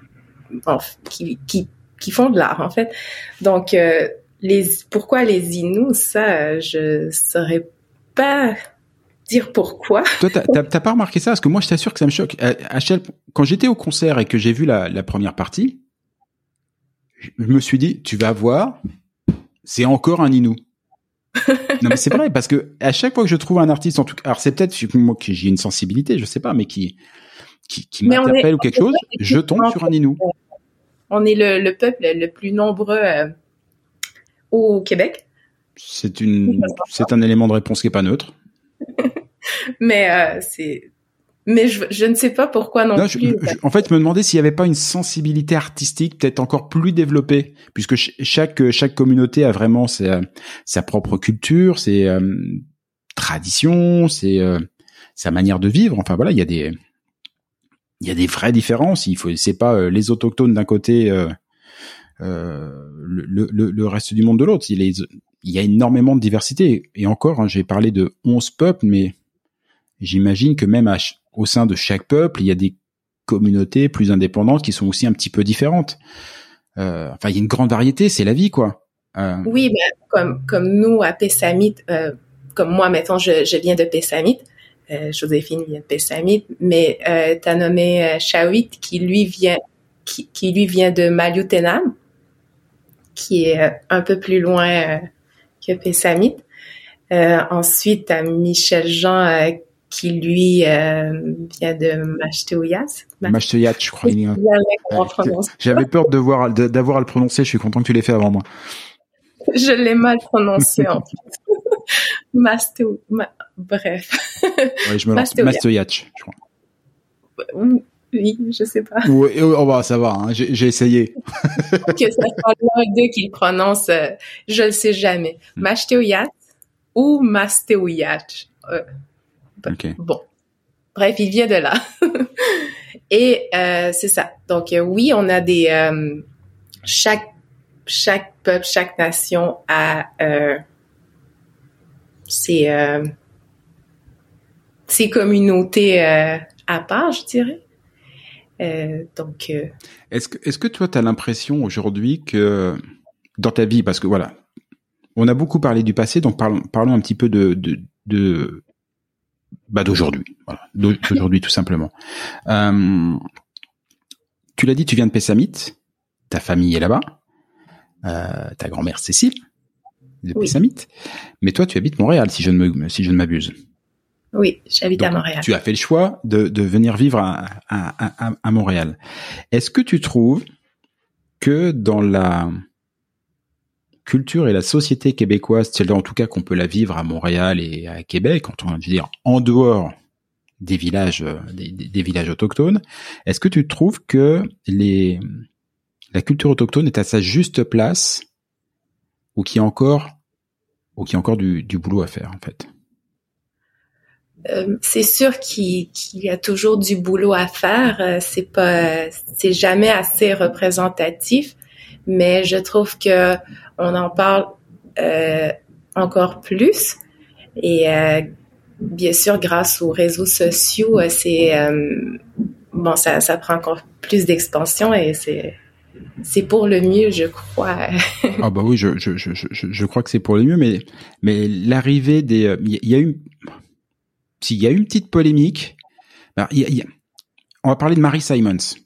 qui qui qui font de l'art en fait. Donc les pourquoi les Inuits, ça, je saurais pas dire pourquoi. Toi, t'as pas remarqué ça? Parce que moi, je t'assure que ça me choque. quand j'étais au concert et que j'ai vu la, première partie, je me suis dit, tu vas voir, c'est encore un Inou. non mais c'est vrai parce que à chaque fois que je trouve un artiste en tout cas alors c'est peut-être moi que j'ai une sensibilité je sais pas mais qui qui, qui m'interpelle ou quelque chose je tombe sur un Inou on est le, peuple le plus nombreux euh, au Québec. C'est une, c'est un élément de réponse qui est pas neutre. mais euh, c'est, mais je, ne sais pas pourquoi non, plus. en fait, je me demandais s'il n'y avait pas une sensibilité artistique peut-être encore plus développée, puisque chaque chaque communauté a vraiment sa, sa propre culture, ses euh, traditions, ses, euh, sa manière de vivre. Enfin voilà, il y a des il y a des vraies différences. Il faut, c'est pas les autochtones d'un côté euh, le, le, le, reste du monde de l'autre. Il, il, y a énormément de diversité. Et encore, hein, j'ai parlé de 11 peuples, mais j'imagine que même au sein de chaque peuple, il y a des communautés plus indépendantes qui sont aussi un petit peu différentes. Euh, enfin, il y a une grande variété, c'est la vie, quoi. Euh... Oui, mais comme, comme nous à Pessamit, euh, comme moi, mettons, je, viens de Pessamit, Joséphine vient de Pessamit, mais tu as nommé Shawit qui lui vient qui, qui lui vient de Maliotenam qui est un peu plus loin que Pessamit. Ensuite, à Michel Jean, qui lui vient de Machteouyas. Machteouyas, je crois. J'avais peur de voir, d'avoir à le prononcer. Je suis content que tu l'aies fait avant moi. Je l'ai mal prononcé en fait. Mastou, bref. Oui, je me lance. Mastoyach, je crois. Oui, je sais pas. Oui, oh, bah, ça va, hein, j'ai essayé. que ça soit l'un d'eux qui le prononce, euh, je le sais jamais. Hmm. Mastéouyat ou Mastéouyat. Euh, Bon. Bref, il vient de là. Et euh, c'est ça. Donc euh, oui, on a des euh, chaque chaque peuple, chaque nation a euh, ses euh, ses communautés euh, à part, je dirais. Euh, donc. Est-ce que est-ce que toi tu as l'impression aujourd'hui que dans ta vie, parce que voilà, on a beaucoup parlé du passé, donc parlons parlons un petit peu de de, de bah d'aujourd'hui, voilà, d'aujourd'hui tout simplement. Euh, tu l'as dit, tu viens de Pessamit, ta famille est là-bas, euh, ta grand-mère Cécile de Pessamit, mais toi tu habites Montréal si je ne me, si je ne m'abuse. Oui, j'habite à Montréal. Tu as fait le choix de, de venir vivre à, à, à, à Montréal. Est-ce que tu trouves que dans la culture et la société québécoise, celle en tout cas qu'on peut la vivre à Montréal et à Québec, on dire en dehors des villages, euh, des, villages autochtones, est-ce que tu trouves que les, la culture autochtone est à sa juste place ou qu'il y a encore, ou qu'il y a encore du, boulot à faire en fait? Euh, c'est sûr qu'il y a toujours du boulot à faire. Euh, c'est pas, c'est jamais assez représentatif, mais je trouve que on en parle euh, encore plus. Et euh, bien sûr, grâce aux réseaux sociaux, euh, c'est bon, ça, prend encore plus d'expansion et c'est c'est pour le mieux, je crois. ah bah oui, je, je, je, je, crois que c'est pour le mieux, mais mais l'arrivée des, il y, a eu, s'il y a eu une petite polémique. on va parler de Marie Simons.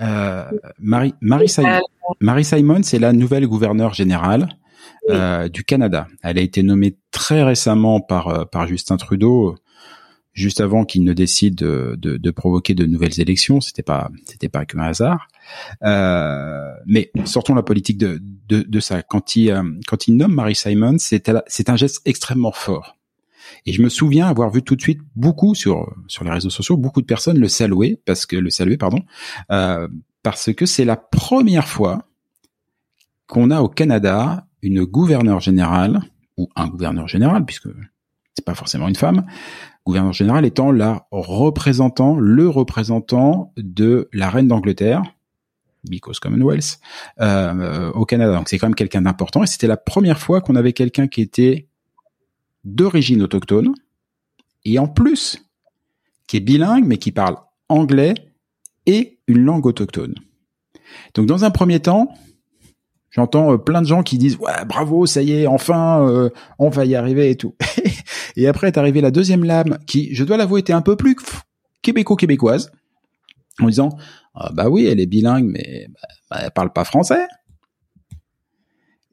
Euh, Marie, Marie, Simon, Marie Simon, c'est la nouvelle gouverneure générale euh, du Canada. Elle a été nommée très récemment par euh, par Justin Trudeau, juste avant qu'il ne décide de, de, de, provoquer de nouvelles élections. C'était pas c'était pas qu'un hasard. Euh, mais sortons la politique de, de, de ça. Quand il euh, quand il nomme Marie Simon, c'est c'est un geste extrêmement fort. Et je me souviens avoir vu tout de suite beaucoup sur sur les réseaux sociaux, beaucoup de personnes le saluer parce que le saluer, pardon, euh, parce que c'est la première fois qu'on a au Canada une gouverneure générale ou un gouverneur général, puisque c'est pas forcément une femme, gouverneur général étant la représentant, le représentant de la reine d'Angleterre, because Commonwealth, euh, au Canada. Donc c'est quand même quelqu'un d'important. Et c'était la première fois qu'on avait quelqu'un qui était d'origine autochtone et en plus qui est bilingue mais qui parle anglais et une langue autochtone. Donc dans un premier temps, j'entends euh, plein de gens qui disent ouais bravo ça y est enfin euh, on va y arriver et tout. et après est arrivée la deuxième lame qui je dois l'avouer était un peu plus québéco-québécoise en disant ah, bah oui elle est bilingue mais bah, elle parle pas français.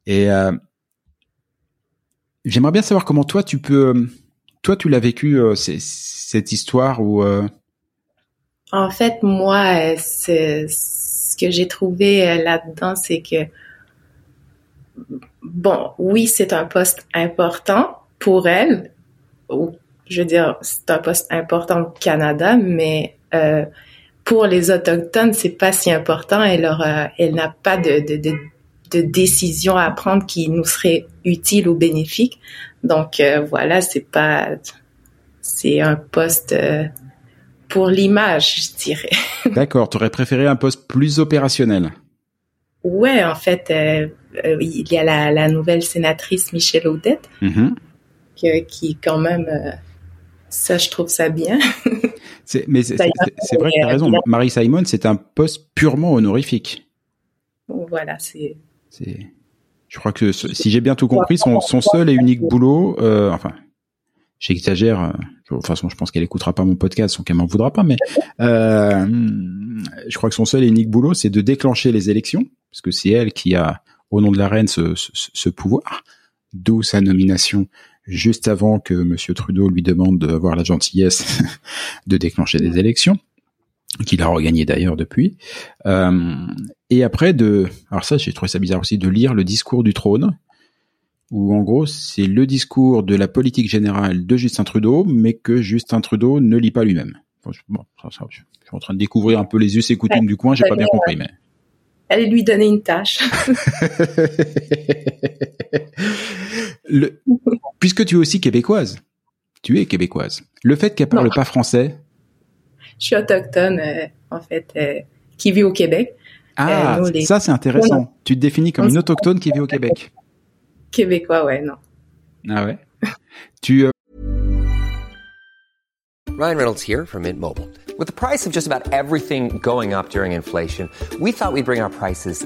Et euh, J'aimerais bien savoir comment toi tu peux, euh, toi tu l'as vécu euh, cette histoire ou. Euh... En fait, moi, ce que j'ai trouvé là-dedans, c'est que bon, oui, c'est un poste important pour elle. Ou, je veux dire, c'est un poste important au Canada, mais pour les autochtones, c'est pas si important. Elle aura, elle n'a pas de de décisions à prendre qui nous seraient utiles ou bénéfiques. Donc euh, voilà, c'est pas c'est un poste euh, pour l'image, je dirais. D'accord, tu aurais préféré un poste plus opérationnel. Ouais, en fait, euh, il y a la, nouvelle sénatrice Michelle Odette, mm-hmm. qui quand même, ça, je trouve ça bien. mais c'est vrai que tu as raison. Marie Simon, c'est un poste purement honorifique. Voilà, c'est, je crois que si j'ai bien tout compris, son, seul et unique boulot, euh, enfin, j'exagère. Euh, de toute façon, je pense qu'elle écoutera pas mon podcast, donc elle m'en voudra pas. Mais euh, je crois que son seul et unique boulot, c'est de déclencher les élections, parce que c'est elle qui a, au nom de la reine, ce pouvoir. D'où sa nomination juste avant que Monsieur Trudeau lui demande d'avoir la gentillesse de déclencher des élections qu'il a regagné d'ailleurs depuis. Euh, et après de, alors ça j'ai trouvé ça bizarre aussi de lire le discours du trône, où en gros c'est le discours de la politique générale de Justin Trudeau, mais que Justin Trudeau ne lit pas lui-même. bon, ça, ça, je suis en train de découvrir un peu les us et coutumes du coin. J'ai pas bien compris, mais. Allez lui donner une tâche. le, puisque tu es aussi québécoise, tu es québécoise. Le fait qu'elle parle pas français. Je suis autochtone, euh, en fait, euh, qui vit au Québec. Ah, euh, ça c'est intéressant. Tu te définis comme une autochtone qui vit au Québec. Québécois, ouais, non. Ah ouais? tu. Euh... Ryan Reynolds here from Mint Mobile. With the price of just about everything going up during inflation, we thought we'd bring our prices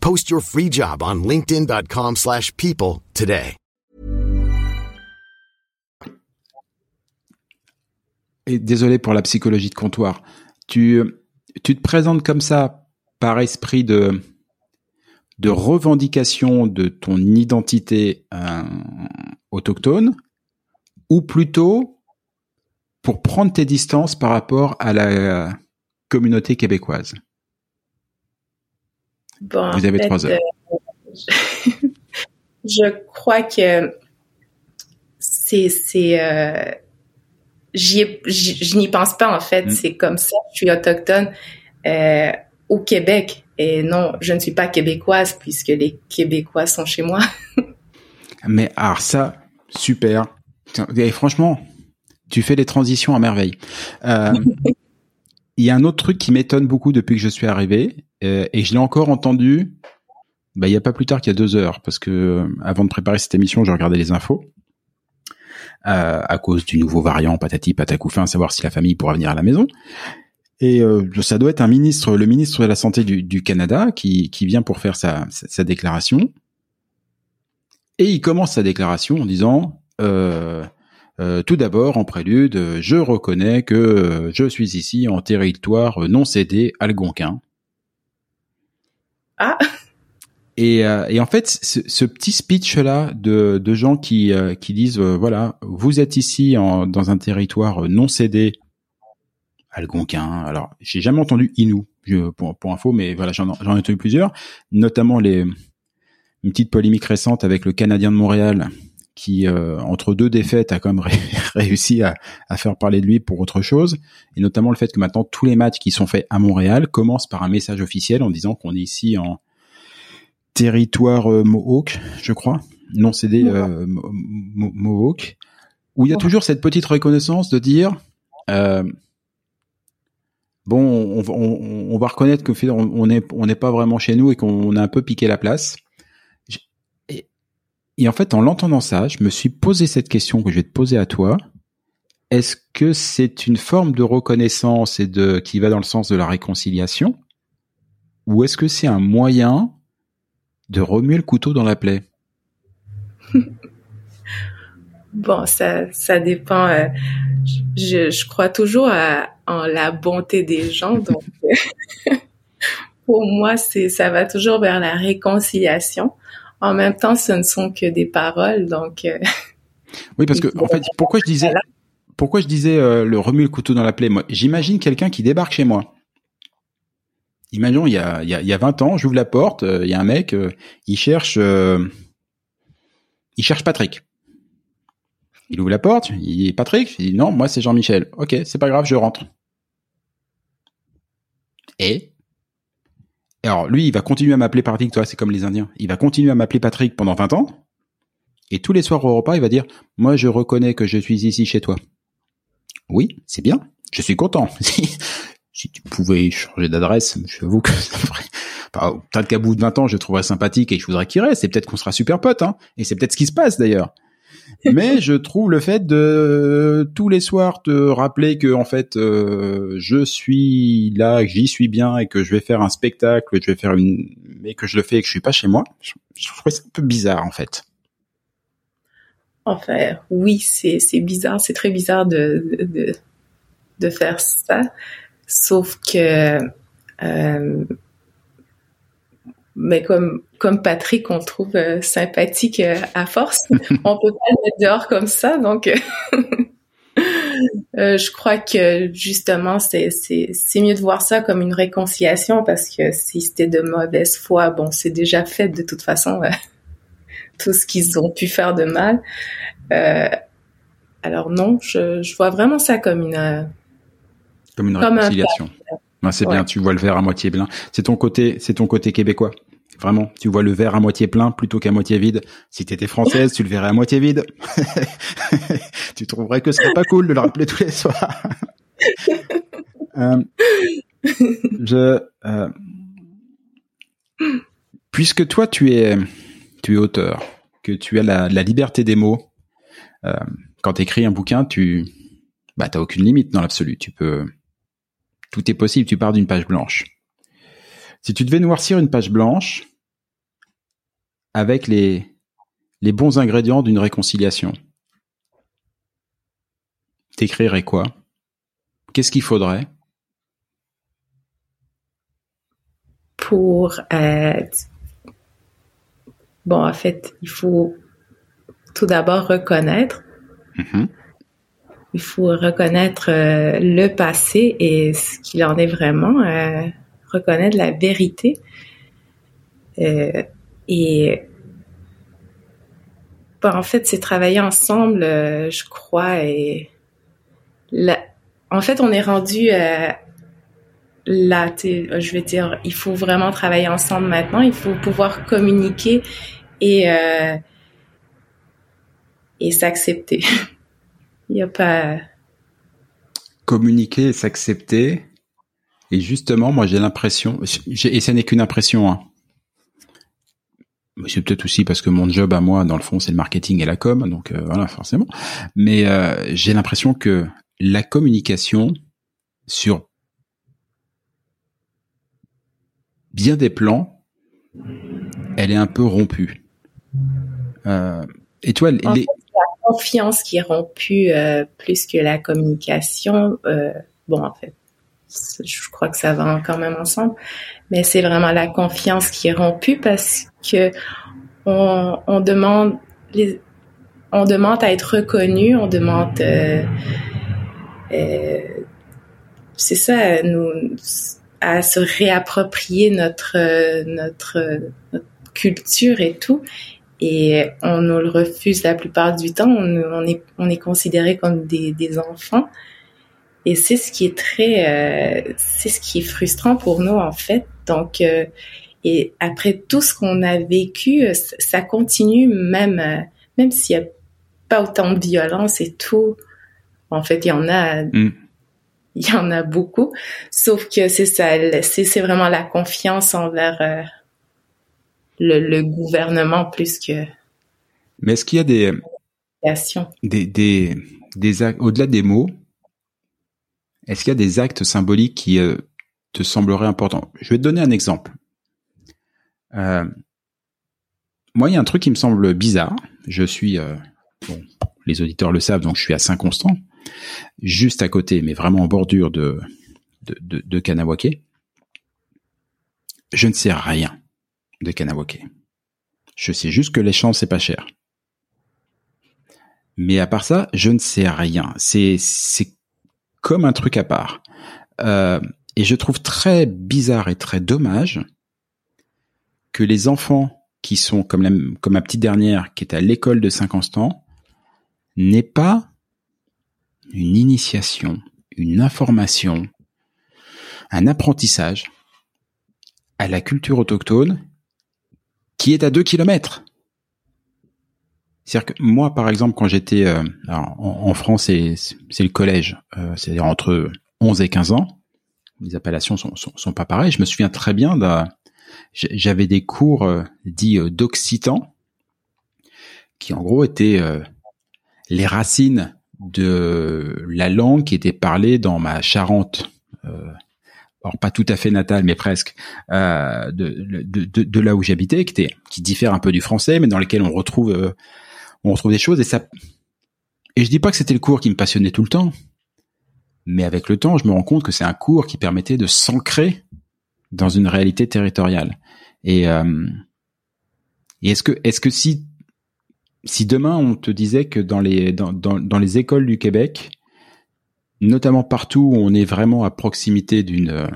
Post your free job on linkedin.com/people today. Et désolé pour la psychologie de comptoir. Tu tu te présentes comme ça par esprit de de revendication de ton identité euh, autochtone ou plutôt pour prendre tes distances par rapport à la communauté québécoise? Bon, Vous avez trois heures. Euh, je crois que c'est c'est euh, je n'y pense pas en fait. Mm. C'est comme ça. Je suis autochtone euh, au Québec et non, je ne suis pas québécoise puisque les Québécois sont chez moi. Mais alors ça, super. Et franchement, tu fais les transitions à merveille. Euh, il y a un autre truc qui m'étonne beaucoup depuis que je suis arrivé, euh, et je l'ai encore entendu. Bah, il y a pas plus tard qu'il y a deux heures, parce que euh, avant de préparer cette émission, je regardais les infos. Euh, à cause du nouveau variant patati patacouffin, savoir si la famille pourra venir à la maison. Et euh, ça doit être un ministre, le ministre de la Santé du, du Canada, qui, qui, vient pour faire sa, sa, déclaration. Et il commence sa déclaration en disant euh, euh, tout d'abord, en prélude, je reconnais que je suis ici en territoire non cédé algonquin. Ah. Et, euh, et en fait, ce, ce petit speech-là de, de gens qui, euh, qui disent voilà, vous êtes ici en, dans un territoire non cédé algonquin. Alors, j'ai jamais entendu Inou pour, pour info, mais voilà, j'en ai entendu plusieurs, notamment les une petite polémique récente avec le Canadien de Montréal qui, euh, entre deux défaites, a quand même réussi à, à, faire parler de lui pour autre chose, et notamment le fait que maintenant tous les matchs qui sont faits à Montréal commencent par un message officiel en disant qu'on est ici en territoire euh, Mohawk, je crois, non cédé euh, Mohawk, où il y a toujours cette petite reconnaissance de dire euh, bon, on, on, on, va reconnaître que on n'est on n'est pas vraiment chez nous et qu'on a un peu piqué la place. Et, en fait, en l'entendant ça, je me suis posé cette question que je vais te poser à toi. Est-ce que c'est une forme de reconnaissance et de qui va dans le sens de la réconciliation, ou est-ce que c'est un moyen de remuer le couteau dans la plaie? Bon, ça, ça dépend. Euh, je, je, crois toujours à, en la bonté des gens, donc pour moi, c'est ça va toujours vers la réconciliation. En même temps, ce ne sont que des paroles, donc. Euh, oui, parce que en fait, pourquoi je disais, pourquoi je disais euh, le remuer le couteau dans la plaie? Moi, j'imagine quelqu'un qui débarque chez moi. Imaginons, il y a, il y a, il y a 20 ans, j'ouvre la porte, euh, il y a un mec, il cherche, il cherche Patrick. Il ouvre la porte, il dit Patrick, il dit non, moi c'est Jean-Michel. Ok, c'est pas grave, je rentre. Et alors lui, il va continuer à m'appeler Patrick, toi, c'est comme les Indiens. Il va continuer à m'appeler Patrick pendant 20 ans. Et tous les soirs au repas, il va dire "Moi, je reconnais que je suis ici chez toi." Oui, c'est bien. Je suis content. si tu pouvais changer d'adresse, j'avoue que ça ferait... Enfin, peut-être qu'à bout de 20 ans, je trouverais sympathique et je voudrais qu'il reste. Et peut-être qu'on sera super potes. Hein. Et c'est peut-être ce qui se passe d'ailleurs. Mais je trouve le fait de tous les soirs te rappeler que en fait euh, je suis là, que j'y suis bien et que je vais faire un spectacle, que je vais faire une, mais que je le fais et que je suis pas chez moi, je, je trouve ça un peu bizarre en fait. Enfin, oui, c'est c'est bizarre, c'est très bizarre de, de de faire ça, sauf que euh, mais comme comme Patrick, on le trouve euh, sympathique euh, à force. on peut pas le mettre dehors comme ça, donc euh, je crois que justement c'est c'est c'est mieux de voir ça comme une réconciliation parce que si c'était de mauvaise foi, bon c'est déjà fait de toute façon tout ce qu'ils ont pu faire de mal. alors non, je je vois vraiment ça comme une comme une réconciliation. C'est bien, tu vois le verre à moitié plein. C'est ton côté, c'est ton côté québécois. Vraiment, tu vois le verre à moitié plein plutôt qu'à moitié vide. Si tu étais française, tu le verrais à moitié vide. tu trouverais que ce serait pas cool de le rappeler tous les soirs. euh, je, euh, puisque toi tu es, tu es auteur, que tu as la, la liberté des mots. Euh, quand tu écris un bouquin, tu, bah, t'as aucune limite dans l'absolu. Tu peux, tout est possible. Tu pars d'une page blanche. Si tu devais noircir une page blanche avec les, les bons ingrédients d'une réconciliation, t'écrirais quoi? Qu'est-ce qu'il faudrait? Pour être... Bon, en fait, il faut tout d'abord reconnaître. Mm-hmm. Il faut reconnaître euh, le passé et ce qu'il en est vraiment. Euh, reconnaître la vérité. Euh, et bah, en fait, c'est travailler ensemble, je crois. Et en fait, on est rendu là. Je vais dire, il faut vraiment travailler ensemble maintenant. Il faut pouvoir communiquer et et s'accepter. il n'y a pas communiquer et s'accepter. Et justement, moi, j'ai l'impression, et ce n'est qu'une impression, hein. C'est peut-être aussi parce que mon job à moi, dans le fond, c'est le marketing et la com, donc euh, voilà, forcément. Mais euh, j'ai l'impression que la communication sur bien des plans, elle est un peu rompue. Euh, et toi, la confiance qui est rompue plus que la communication. bon, en fait, je crois que ça va quand même ensemble, mais c'est vraiment la confiance qui est rompue parce que on, demande on demande à être reconnu, on demande euh, euh, c'est ça nous à se réapproprier notre notre, culture et tout et on nous le refuse la plupart du temps on, on est on est considéré comme des, des enfants et c'est ce qui est très, euh, c'est ce qui est frustrant pour nous en fait. Donc, euh, et après tout ce qu'on a vécu, euh, ça continue même, même s'il n'y a pas autant de violence et tout. En fait, il y en a, mm. il y en a beaucoup. Sauf que c'est ça, c'est vraiment la confiance envers le, le, gouvernement plus que. Mais est-ce qu'il y a des, des, des, des au-delà des mots, est-ce qu'il y a des actes symboliques qui euh, te sembleraient importants? Je vais te donner un exemple. Euh, moi, il y a un truc qui me semble bizarre. Je suis, euh, bon, les auditeurs le savent, donc je suis à Saint-Constant, juste à côté, mais vraiment en bordure de de, de, de Kanawake. Je ne sais rien de Kanawake. Je sais juste que champs c'est pas cher. Mais à part ça, je ne sais rien. C'est comme un truc à part. Euh, et je trouve très bizarre et très dommage que les enfants qui sont comme, comme ma petite dernière qui est à l'école de Saint-Constant n'aient pas une initiation, une information, un apprentissage à la culture autochtone qui est à deux kilomètres. C'est-à-dire que moi, par exemple, quand j'étais euh, en, France, c'est le collège, euh, c'est-à-dire entre 11 et 15 ans, les appellations sont, sont, pas pareilles. Je me souviens très bien, j'avais des cours euh, dits d'occitan, qui en gros étaient les racines de la langue qui était parlée dans ma Charente. Alors pas tout à fait natale, mais presque, euh, de, de, de, là où j'habitais, qui, qui diffère un peu du français, mais dans lequel on retrouve, euh, on retrouve des choses. Et ça, et je dis pas que c'était le cours qui me passionnait tout le temps, mais avec le temps, je me rends compte que c'est un cours qui permettait de s'ancrer dans une réalité territoriale. Et, euh, est-ce que, est-ce que si si demain on te disait que dans les dans, dans, les écoles du Québec, notamment partout où on est vraiment à proximité d'une, euh,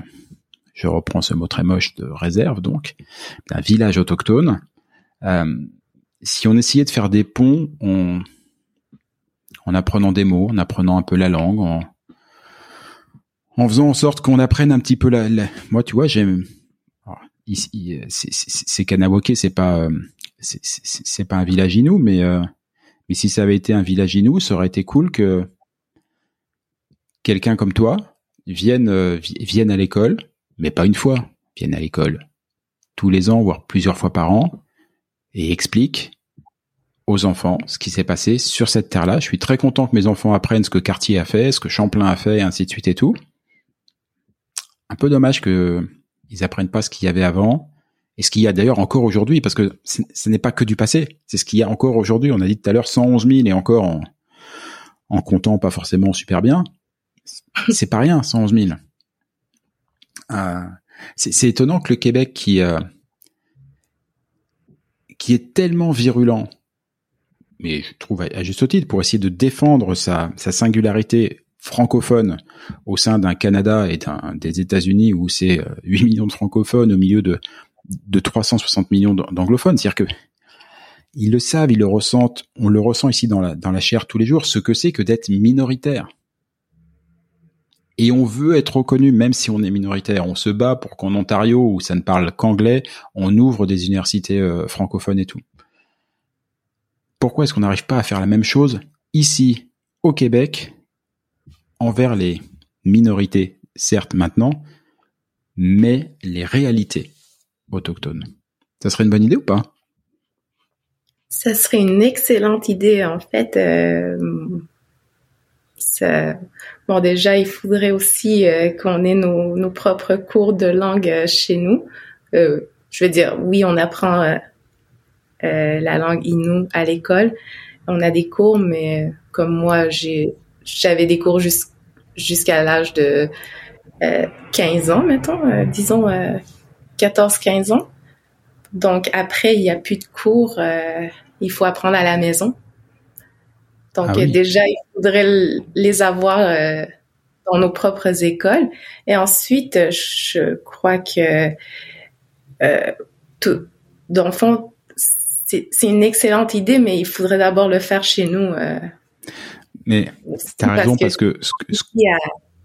je reprends ce mot très moche de réserve donc, d'un village autochtone, euh, si on essayait de faire des ponts en, en apprenant des mots, en apprenant un peu la langue, en, en faisant en sorte qu'on apprenne un petit peu la, moi tu vois j'aime c'est Kanawake c'est pas euh, c'est pas un village inou, mais euh, mais si ça avait été un village inou, ça aurait été cool que quelqu'un comme toi vienne euh, vienne à l'école, mais pas une fois, vienne à l'école tous les ans, voire plusieurs fois par an, et explique aux enfants ce qui s'est passé sur cette terre-là. Je suis très content que mes enfants apprennent ce que Cartier a fait, ce que Champlain a fait, et ainsi de suite et tout. Un peu dommage que ils apprennent pas ce qu'il y avait avant et ce qu'il y a d'ailleurs encore aujourd'hui, parce que ce n'est pas que du passé, c'est ce qu'il y a encore aujourd'hui. On a dit tout à l'heure 111 000 et encore en, en comptant pas forcément super bien. C'est pas rien, 111 000. Euh, c'est étonnant que le Québec qui euh, qui est tellement virulent, mais je trouve à, juste titre, pour essayer de défendre sa, singularité francophone au sein d'un Canada et des États-Unis où c'est 8 euh, millions de francophones au milieu de de 360 millions d'anglophones. C'est-à-dire que ils le savent, ils le ressentent, on le ressent ici dans la, dans la chair tous les jours, ce que c'est que d'être minoritaire. Et on veut être reconnu même si on est minoritaire. On se bat pour qu'en Ontario, où ça ne parle qu'anglais, on ouvre des universités euh, francophones et tout. Pourquoi est-ce qu'on n'arrive pas à faire la même chose ici, au Québec, envers les minorités, certes maintenant, mais les réalités autochtone. Ça serait une bonne idée ou pas? Ça serait une excellente idée en fait. Euh, bon déjà, il faudrait aussi euh, qu'on ait nos, propres cours de langue euh, chez nous. je veux dire, oui, on apprend la langue Innu à l'école. On a des cours, mais comme moi, j'avais des cours jusqu'à l'âge de 15 ans, mettons, disons 14-15 ans. Donc après, il n'y a plus de cours, euh, il faut apprendre à la maison. Donc ah déjà, il faudrait les avoir euh, dans nos propres écoles. Et ensuite, je crois que euh, tout, dans le fond, c'est une excellente idée, mais il faudrait d'abord le faire chez nous. mais tu as raison parce que, ce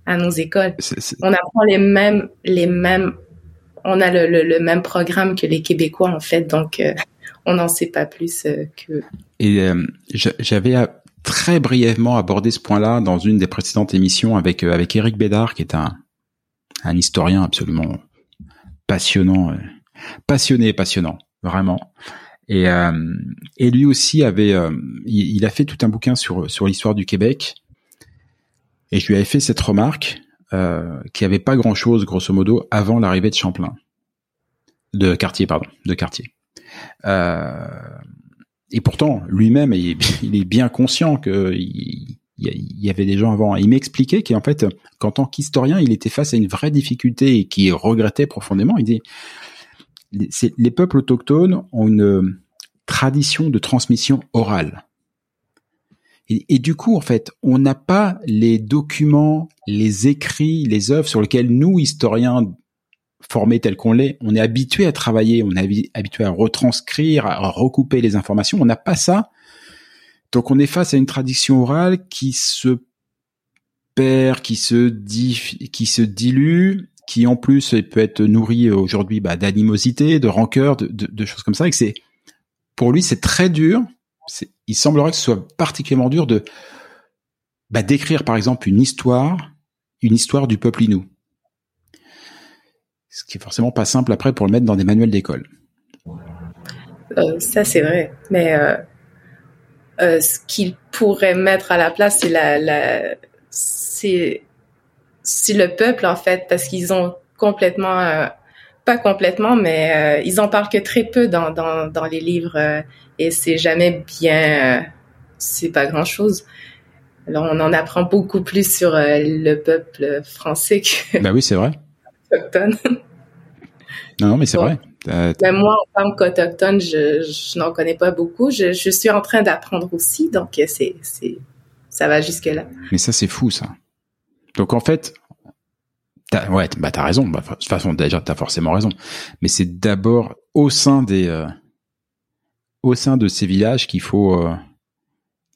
à, à, nos écoles, on apprend les mêmes les mêmes on a le, même programme que les Québécois en fait, donc euh, on n'en sait pas plus euh, que. Et euh, j'avais très brièvement abordé ce point-là dans une des précédentes émissions avec avec Eric Bédard, qui est un un historien absolument passionnant, passionné, passionnant, vraiment. Et, et lui aussi avait, il, il, a fait tout un bouquin sur sur l'histoire du Québec. Et je lui avais fait cette remarque euh, qui avait pas grand chose, grosso modo, avant l'arrivée de Champlain, de Cartier, pardon, de Cartier. Euh, et pourtant, lui-même, il, est bien conscient que il, y avait des gens avant. Il m'expliquait qu'en fait, qu'en tant qu'historien, il était face à une vraie difficulté et qu'il regrettait profondément. Il dit, les peuples autochtones ont une tradition de transmission orale. Et, du coup, en fait, on n'a pas les documents, les écrits, les œuvres sur lesquels nous, historiens formés tels qu'on l'est, on est habitué à travailler, on est habitué à retranscrire, à recouper les informations. On n'a pas ça. Donc, on est face à une tradition orale qui se perd, qui se, qui se dilue, qui en plus peut être nourrie aujourd'hui bah, d'animosité, de rancœur, de choses comme ça. Et que c'est, pour lui, c'est très dur il semblerait que ce soit particulièrement dur de bah, d'écrire par exemple une histoire, une histoire du peuple inou. Ce qui est forcément pas simple après pour le mettre dans des manuels d'école. Euh, ça c'est vrai, mais euh, euh, ce qu'ils pourraient mettre à la place, c'est la, la c'est le peuple en fait, parce qu'ils ont complètement, pas complètement, mais ils en parlent que très peu dans dans, dans les livres et c'est jamais bien, c'est pas grand chose. Alors on en apprend beaucoup plus sur le peuple français que. Bah oui, c'est vrai. Autochtone. Non, mais c'est vrai. Mais moi, en tant qu'autochtone, je, je n'en connais pas beaucoup. Je, je suis en train d'apprendre aussi, donc c'est, c'est, ça va jusque là. Mais ça, c'est fou, ça. Donc en fait, t'as, ouais, bah t'as raison. Bah, de toute façon, déjà, t'as forcément raison. Mais c'est d'abord au sein des, euh, au sein de ces villages qu'il faut, euh,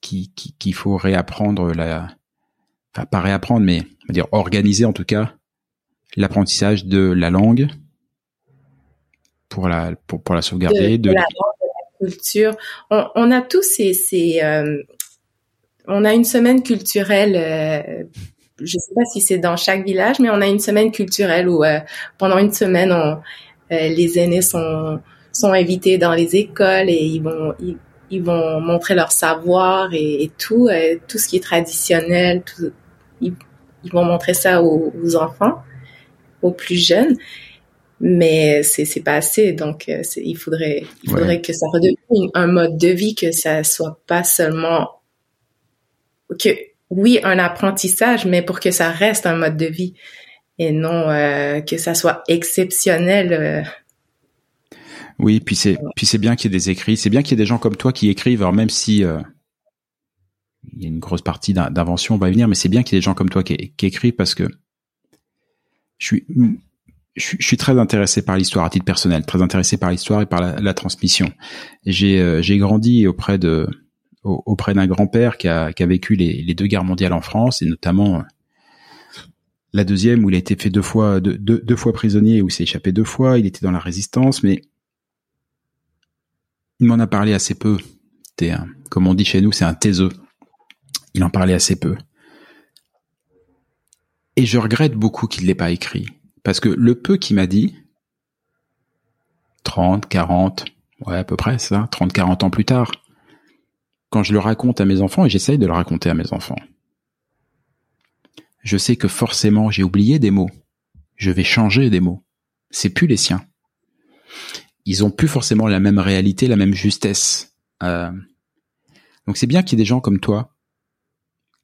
qu'il, qu'il faut réapprendre la, enfin pas réapprendre, mais on va dire organiser en tout cas l'apprentissage de la langue pour la pour, pour la sauvegarder de, de, la, de la, culture. On, on, a tous ces, ces euh, on a une semaine culturelle. Euh, je sais pas si c'est dans chaque village, mais on a une semaine culturelle où euh, pendant une semaine, on, euh, les aînés sont sont invités dans les écoles et ils vont ils, ils vont montrer leur savoir et, et tout tout ce qui est traditionnel. Tout, ils, ils vont montrer ça aux, aux enfants, aux plus jeunes mais c'est c'est pas assez donc euh, il faudrait il faudrait ouais. que ça redevienne un mode de vie que ça soit pas seulement que oui un apprentissage mais pour que ça reste un mode de vie et non euh, que ça soit exceptionnel euh. oui puis c'est puis c'est bien qu'il y ait des écrits c'est bien qu'il y ait des gens comme toi qui écrivent alors même si euh, il y a une grosse partie d'invention on va y venir mais c'est bien qu'il y ait des gens comme toi qui, qui écrivent parce que je suis je, suis très intéressé par l'histoire à titre personnel, très intéressé par l'histoire et par la, transmission. J'ai euh, j'ai grandi auprès de auprès d'un grand-père qui a, qui a vécu les, deux guerres mondiales en France et notamment euh, la deuxième où il a été fait deux fois deux, fois prisonnier où il s'est échappé deux fois. Il était dans la résistance, mais il m'en a parlé assez peu. Comme on dit chez nous, c'est un taiseux. Il en parlait assez peu. Et je regrette beaucoup qu'il l'ait pas écrit parce que le peu qu'il m'a dit, 30, 40, ouais, à peu près ça, 30, 40 ans plus tard, quand je le raconte à mes enfants, et j'essaye de le raconter à mes enfants, je sais que forcément j'ai oublié des mots. Je vais changer des mots. C'est plus les siens. Ils ont plus forcément la même réalité, la même justesse. Euh... Donc c'est bien qu'il y ait des gens comme toi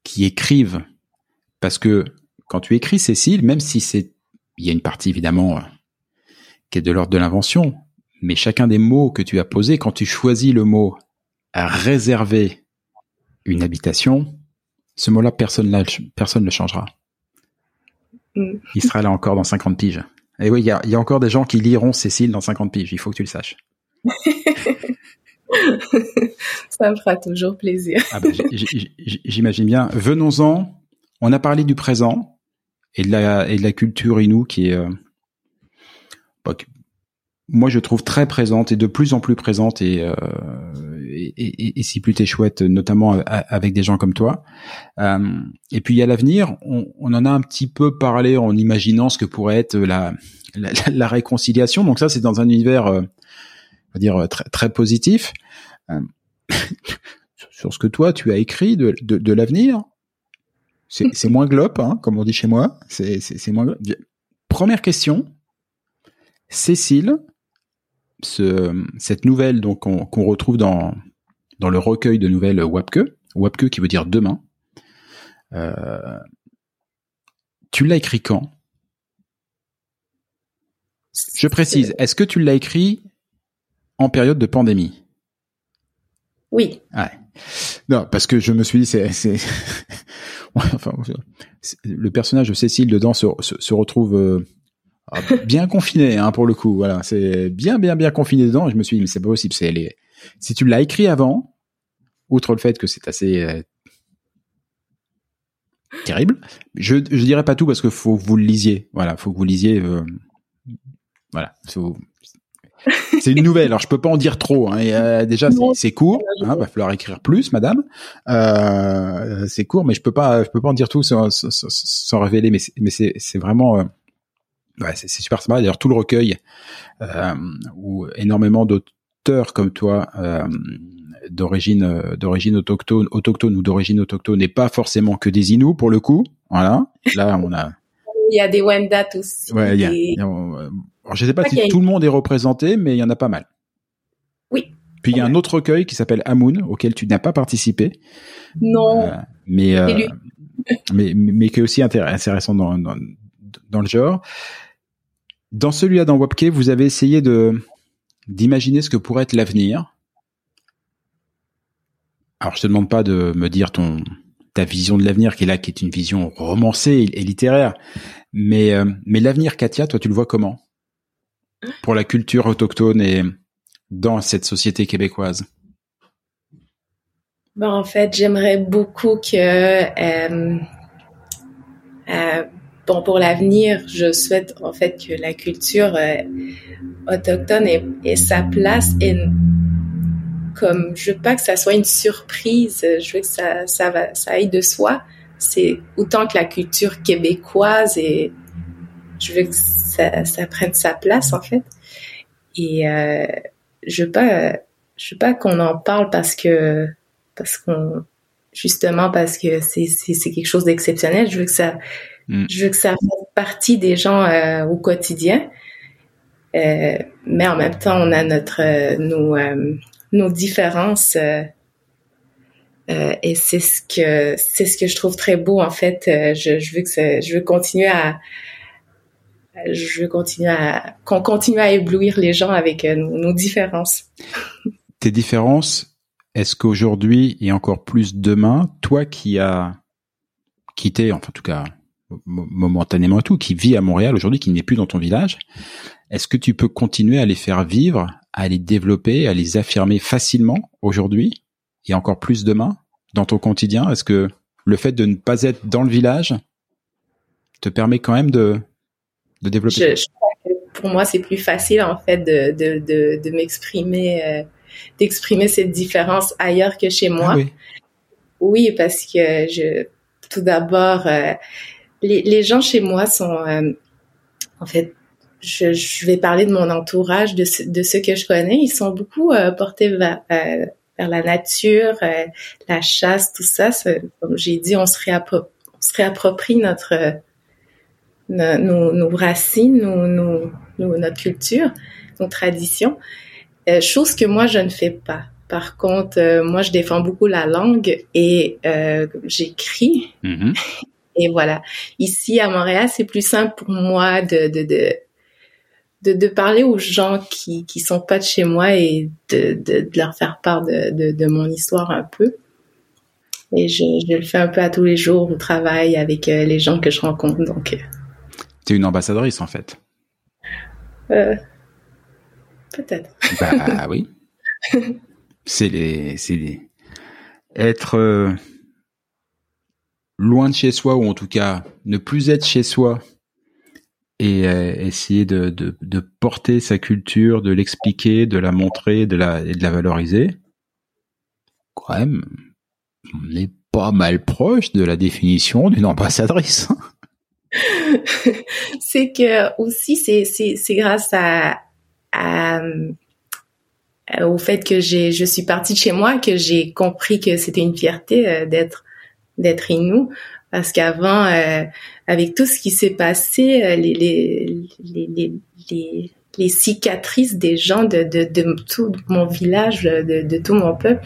qui écrivent, parce que quand tu écris Cécile, même si c'est il y a une partie évidemment euh, qui est de l'ordre de l'invention, mais chacun des mots que tu as posés, quand tu choisis le mot réserver une habitation, ce mot-là, personne ne le changera. Mm. Il sera là encore dans 50 piges. Et oui, il y a, y a, encore des gens qui liront Cécile dans 50 piges, il faut que tu le saches. Ça me fera toujours plaisir. ah ben, J'imagine bien. Venons-en. On a parlé du présent et de la et de la culture inou qui est euh, bah, moi je trouve très présente et de plus en plus présente et euh, et, et, et, si plus t'es chouette notamment avec des gens comme toi. Euh, et puis il y a l'avenir. On, on, en a un petit peu parlé en imaginant ce que pourrait être la la, la réconciliation. Donc ça c'est dans un univers euh, on va dire très très positif. Euh, sur ce que toi tu as écrit de, de, de l'avenir c'est moins glop, hein, comme on dit chez moi. C'est moins. Première question. Cécile, ce, cette nouvelle donc qu'on retrouve dans dans le recueil de nouvelles Wapke, Wapke qui veut dire demain. Euh, tu l'as écrit quand? Je précise, est-ce que tu l'as écrit en période de pandémie? Oui. Ouais. Non, parce que je me suis dit, c'est le personnage de Cécile dedans se, se, retrouve euh, bien confiné, hein, pour le coup. Voilà, c'est bien, bien, bien confiné dedans. Je me suis dit, mais c'est pas possible. C'est si tu l'as écrit avant, outre le fait que c'est assez euh, terrible, je, je dirais pas tout parce que faut que vous le lisiez. Voilà, faut que vous lisiez. Euh, voilà, faut, c'est une nouvelle, alors je peux pas en dire trop. Hein. Et, euh, déjà, c'est court. Hein, va falloir écrire plus, madame. Euh, c'est court, mais je peux pas, je peux pas en dire tout sans, sans, sans révéler. Mais mais c'est vraiment, euh, ouais, c'est super sympa. D'ailleurs, tout le recueil où énormément d'auteurs comme toi d'origine d'origine autochtone, autochtone ou d'origine autochtone, n'est pas forcément que des Inuits pour le coup. Voilà. Là, on a. Il y a des Wendat aussi. Ouais, il y a, alors, je sais pas si tout le monde est représenté, mais il y en a pas mal. Oui. Puis il y a un autre recueil qui s'appelle Amoun, auquel tu n'as pas participé. Non. Euh, mais, euh, mais, mais qui est aussi intéressant dans, dans, dans le genre. Dans celui-là, dans Webkey, vous avez essayé de d'imaginer ce que pourrait être l'avenir. Alors, je te demande pas de me dire ton ta vision de l'avenir qui est là, qui est une vision romancée et, littéraire, mais euh, mais l'avenir, Katia, toi, tu le vois comment? Pour la culture autochtone et dans cette société québécoise ben, en fait, j'aimerais beaucoup que euh, euh, bon pour l'avenir, je souhaite en fait que la culture euh, autochtone ait, sa place et comme je veux pas que ça soit une surprise, je veux que ça ça va ça aille de soi. C'est autant que la culture québécoise et je veux que ça, ça prenne sa place en fait. Et euh, je veux pas je veux pas qu'on en parle parce que parce qu'on justement parce que c'est c'est quelque chose d'exceptionnel. Je veux que ça Mm. Je veux que ça fasse partie des gens euh, au quotidien. Euh, mais en même temps, on a notre euh, nos nos différences et c'est ce que c'est ce que je trouve très beau en fait. Je, je veux que ça, je veux continuer à je veux continuer à qu'on continue à éblouir les gens avec nos, nos différences. Tes différences, est-ce qu'aujourd'hui et encore plus demain, toi qui as quitté, enfin en tout cas momentanément tout, qui vit à Montréal aujourd'hui, qui n'est plus dans ton village, est-ce que tu peux continuer à les faire vivre, à les développer, à les affirmer facilement aujourd'hui et encore plus demain dans ton quotidien? Est-ce que le fait de ne pas être dans le village te permet quand même de, de développer je, crois que pour moi, c'est plus facile en fait de, de, de, de m'exprimer, euh, d'exprimer cette différence ailleurs que chez moi. Ah oui. oui. parce que je, tout d'abord, euh, les, les gens chez moi sont, euh, en fait, je, je, vais parler de mon entourage, de, de ceux que je connais. Ils sont beaucoup euh, portés vers, euh, vers, la nature, la chasse, tout ça. Comme j'ai dit, on se, réapproprie, on se réapproprie notre, nos, nos, racines, nos, nos, notre culture, nos traditions. chose que moi, je ne fais pas. Par contre, moi, je défends beaucoup la langue et j'écris. Mm-hmm. Et voilà. Ici, à Montréal, c'est plus simple pour moi de, de, de, de, parler aux gens qui, qui sont pas de chez moi et de, de, leur faire part de, de, de mon histoire un peu. Et je, je, le fais un peu à tous les jours au travail avec euh, les gens que je rencontre. Donc, une ambassadrice en fait. Euh, peut-être. Bah oui. c'est les, c'est les... être euh, loin de chez soi ou en tout cas ne plus être chez soi et euh, essayer de, de, de, porter sa culture, de l'expliquer, de la montrer, de la et de la valoriser. Quand même, on est pas mal proche de la définition d'une ambassadrice. c'est que aussi c'est grâce à, à au fait que j'ai je suis partie de chez moi que j'ai compris que c'était une fierté euh, d'être d'être Inou parce qu'avant, euh, avec tout ce qui s'est passé, euh, les, les, les, les, les, cicatrices des gens de, de, de tout mon village, de, de tout mon peuple,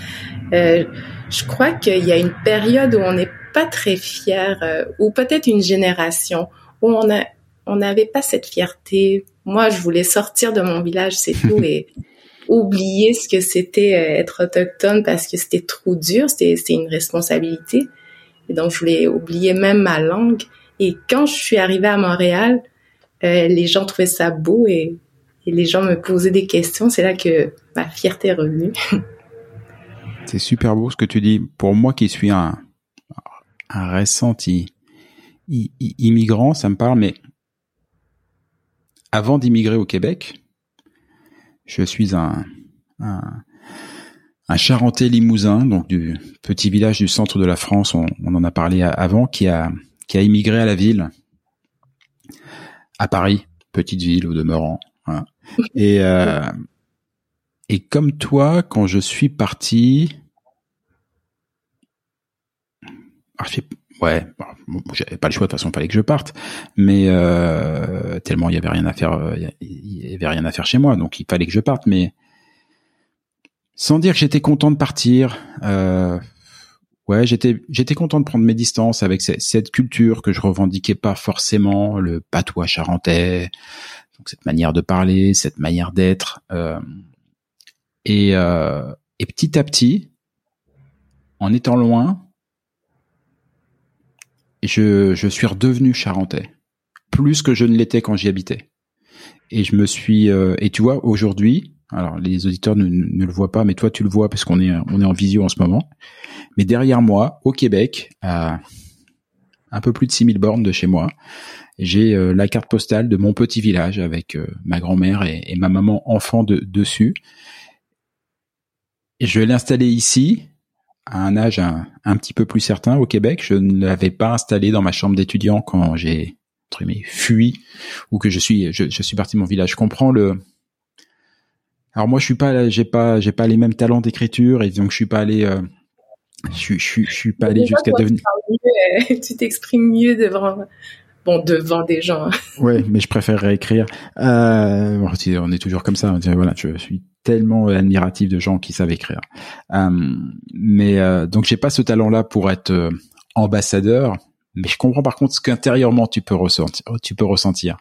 euh, je crois qu'il y a une période où on n'est pas très fier, euh, ou peut-être une génération où on a on n'avait pas cette fierté. Moi, je voulais sortir de mon village, c'est tout, et oublier ce que c'était être autochtone parce que c'était trop dur, c'était une responsabilité. Et donc, je voulais oublier même ma langue. Et quand je suis arrivée à Montréal, euh, les gens trouvaient ça beau et, les gens me posaient des questions. C'est là que ma fierté est revenue. C'est super beau ce que tu dis. Pour moi qui suis un, un récent immigrant, ça me parle, mais avant d'immigrer au Québec, je suis un, un, un Charentais limousin, donc du petit village du centre de la France, on, en a parlé avant, qui a qui a immigré à la ville, à Paris, petite ville au demeurant. Et euh, et comme toi, quand je suis parti, ah, ouais, j'avais pas le choix de toute façon, fallait que je parte, mais euh, tellement il y avait rien à faire, euh, il y avait rien à faire chez moi, donc il fallait que je parte, mais sans dire que j'étais content de partir. Euh, ouais, j'étais j'étais content de prendre mes distances avec cette, culture que je revendiquais pas forcément, le patois charentais, donc cette manière de parler, cette manière d'être, euh, et, euh, et petit à petit, en étant loin, je, je suis redevenu charentais, plus que je ne l'étais quand j'y habitais. Et je me suis euh, et tu vois aujourd'hui, alors les auditeurs ne, le voient pas, mais toi tu le vois parce qu'on est on est en visio en ce moment. Mais derrière moi, au Québec, à un peu plus de 6000 bornes de chez moi, j'ai euh, la carte postale de mon petit village avec euh, ma grand-mère et, ma maman enfant de, dessus. Et je l'ai installé ici à un âge un, un, petit peu plus certain au Québec. Je ne l'avais pas installé dans ma chambre d'étudiant quand j'ai fui ou que je suis je, je suis parti de mon village. Je comprends le alors moi je suis pas j'ai pas j'ai pas les mêmes talents d'écriture et donc je suis pas allé euh, je, je, je, suis pas allé jusqu'à devenir tu t'exprimes mieux devant bon devant des gens. ouais, mais je préférerais écrire. Euh, on est toujours comme ça. Voilà, je suis tellement admiratif de gens qui savent écrire. Euh, mais euh, donc j'ai pas ce talent-là pour être euh, ambassadeur, mais je comprends par contre ce qu'intérieurement tu peux ressentir. Tu peux ressentir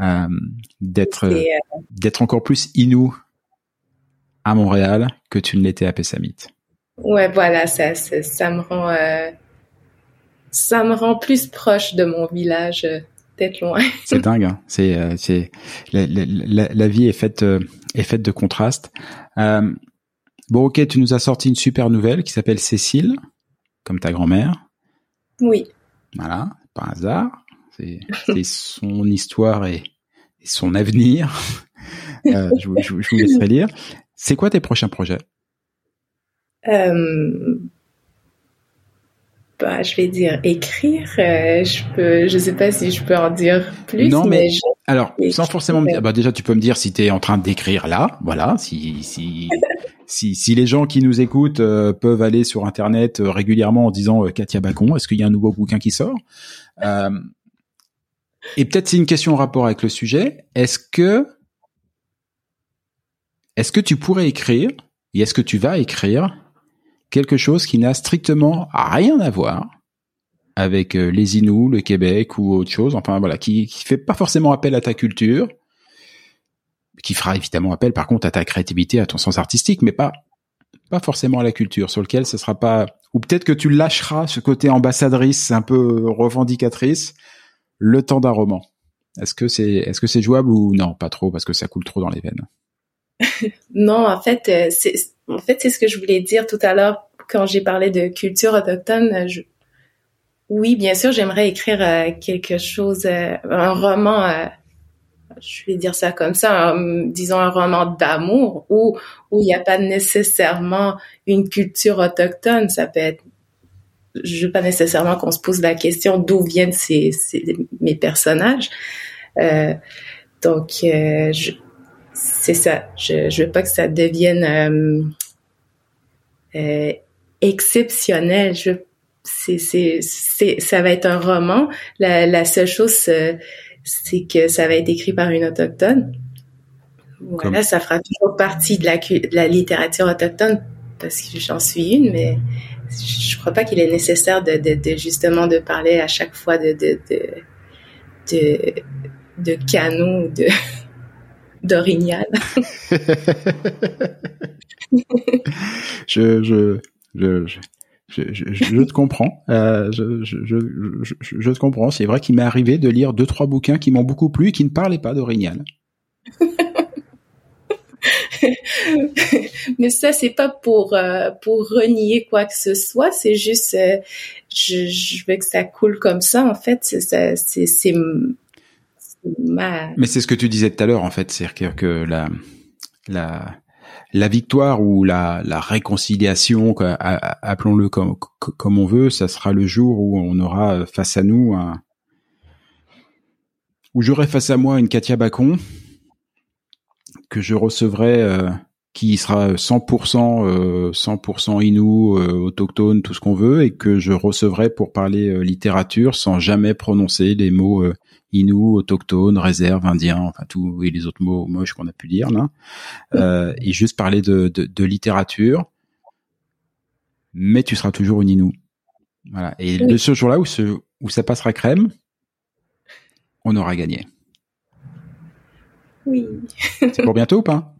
euh, d'être euh, d'être encore plus inou à Montréal que tu ne l'étais à Pessamit. Ouais, voilà, ça, ça, ça me rend ça me rend plus proche de mon village peut-être loin. c'est dingue. Hein. C'est c'est la, la, la, vie est faite est faite de contrastes. Euh, bon, ok, tu nous as sorti une super nouvelle qui s'appelle Cécile, comme ta grand-mère. Oui. Voilà, pas hasard. C'est son histoire et, son avenir. Euh, je, je, je, vous laisserai lire. C'est quoi tes prochains projets? Euh, bah, je vais dire écrire. Euh, je peux, je sais pas si je peux en dire plus. Non, mais, alors sans forcément me dire. Bah déjà, tu peux me dire si tu es en train d'écrire là, voilà. Si si si, si les gens qui nous écoutent euh, peuvent aller sur internet euh, régulièrement en disant Katia Bacon, est-ce qu'il y a un nouveau bouquin qui sort? Et peut-être c'est une question en rapport avec le sujet. Est-ce que est-ce que tu pourrais écrire et est-ce que tu vas écrire quelque chose qui n'a strictement rien à voir avec euh, les Inuits, le Québec ou autre chose. Enfin voilà, qui qui fait pas forcément appel à ta culture, qui fera évidemment appel par contre à ta créativité, à ton sens artistique, mais pas pas forcément à la culture, sur lequel ce sera pas. Ou peut-être que tu lâcheras ce côté ambassadrice, un peu revendicatrice, le temps d'un roman. Est-ce que c'est est-ce que c'est jouable ou non? Pas trop parce que ça coule trop dans les veines. non, en fait, euh, c'est en fait, c'est ce que je voulais dire tout à l'heure quand j'ai parlé de culture autochtone. Oui, bien sûr, j'aimerais écrire euh, quelque chose, euh, un roman, euh, je vais dire ça comme ça, disons un roman d'amour où où il n'y a pas nécessairement une culture autochtone. Ça peut être, je veux pas nécessairement qu'on se pose la question d'où viennent ces, ces mes personnages. donc, je, c'est ça. Je, je veux pas que ça devienne euh, euh, exceptionnel. Je, c'est, c'est, c'est, ça va être un roman. La, la seule chose, euh, c'est que ça va être écrit par une autochtone. Voilà, ça fera toujours partie de la, de la littérature autochtone parce que j'en suis une, mais je crois pas qu'il est nécessaire de, de, de, justement de parler à chaque fois de de de de, de canot de d'Orignal. je, je, je, je, je, te comprends. Euh, je, je, je, te comprends. C'est vrai qu'il m'est arrivé de lire deux trois bouquins qui m'ont beaucoup plu et qui ne parlaient pas d'Orignal. Mais ça, c'est pas pour euh, pour renier quoi que ce soit. C'est juste, euh, je, je veux que ça coule comme ça. En fait, c'est c'est mais c'est ce que tu disais tout à l'heure, en fait, c'est-à-dire que la, la, victoire ou la, réconciliation, appelons-le comme, comme on veut, ça sera le jour où on aura face à nous un, où j'aurai face à moi une Katia Bacon que je recevrai, euh, qui sera 100% 100% inou, autochtone, tout ce qu'on veut, et que je recevrai pour parler littérature sans jamais prononcer les mots inou, autochtone, réserve, indien, enfin tout et les autres mots moches qu'on a pu dire là, euh, et juste parler de, de, de, littérature. Mais tu seras toujours une inou. Voilà. Et de ce jour-là où, ce, où ça passera crème, on aura gagné. Oui. C'est pour bientôt ou pas?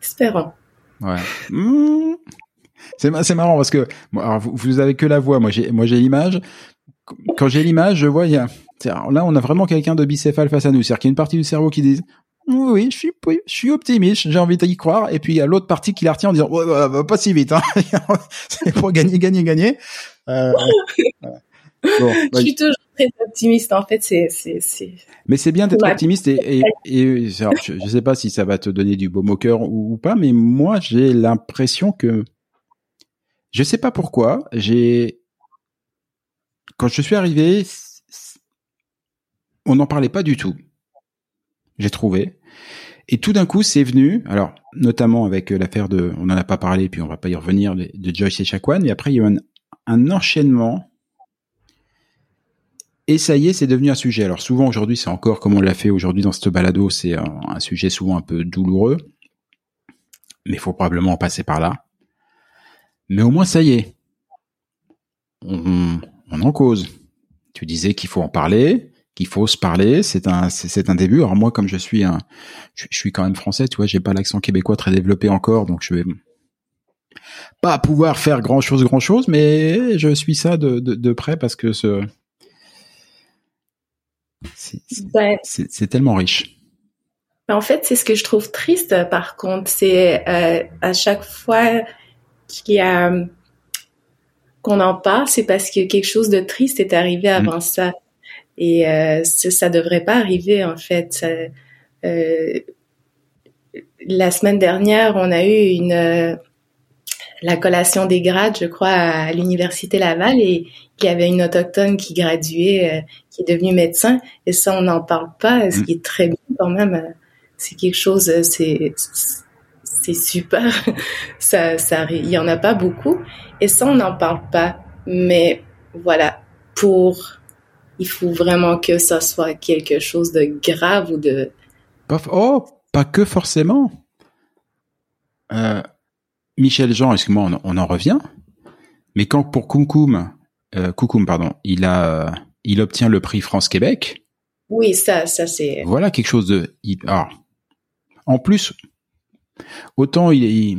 Espérons. Ouais. Mmh. C'est marrant parce que alors vous, vous avez que la voix, moi j'ai moi j'ai l'image, quand j'ai l'image, je vois, il y a, là, on a vraiment quelqu'un de bicéphale face à nous. C'est-à-dire qu'il y a une partie du cerveau qui dit, oui, je suis, je suis optimiste, j'ai envie d'y croire. Et puis, il y a l'autre partie qui la retient en disant, ouais, pas si vite, hein. c'est pour gagner, gagner, gagner. Euh, bon, je suis toujours très optimiste, en fait, c'est, c'est, c'est. Mais c'est bien d'être optimiste et, et, et je, je sais pas si ça va te donner du baume au cœur ou, ou pas, mais moi, j'ai l'impression que, je sais pas pourquoi, j'ai, quand je suis arrivé, on n'en parlait pas du tout. J'ai trouvé. Et tout d'un coup, c'est venu, alors notamment avec euh, l'affaire de, on n'en a pas parlé, puis on va pas y revenir, de, Joyce et Chakwan, mais après il y a eu un, enchaînement. Et ça y est, c'est devenu un sujet. Alors souvent aujourd'hui, c'est encore comme on l'a fait aujourd'hui dans ce balado, c'est un, sujet souvent un peu douloureux, mais il faut probablement en passer par là. Mais au moins ça y est, on en cause. Tu disais qu'il faut en parler, qu'il faut se parler. C'est un, c'est un début. Alors moi, comme je suis un, je, suis quand même français, tu vois, j'ai pas l'accent québécois très développé encore, donc je vais pas pouvoir faire grand chose, grand chose, mais je suis ça de, de, près parce que ce, c'est tellement riche. En fait, c'est ce que je trouve triste, par contre, c'est euh, à chaque fois qu'il y a qu'on en parle, c'est parce que quelque chose de triste est arrivé mm. avant ça. Et euh, ça, devrait pas arriver, en fait. Euh, la semaine dernière, on a eu une euh, la collation des grades, je crois, à l'université Laval, et il y avait une autochtone qui graduait, euh, qui est devenue médecin, et ça, on n'en parle pas, ce mm. qui est très bien quand même. C'est quelque chose, c'est c'est super. ça, ça, il y en a pas beaucoup. Et ça, on n'en parle pas. Mais voilà, pour, il faut vraiment que ça soit quelque chose de grave ou de. Oh, pas que forcément. Euh, Michel Jean, excuse-moi, on, en revient. Mais quand pour Koukoum, euh, pardon, il a, il obtient le prix France-Québec. Oui, ça, ça c'est. Voilà quelque chose de. Alors, en plus, autant il, il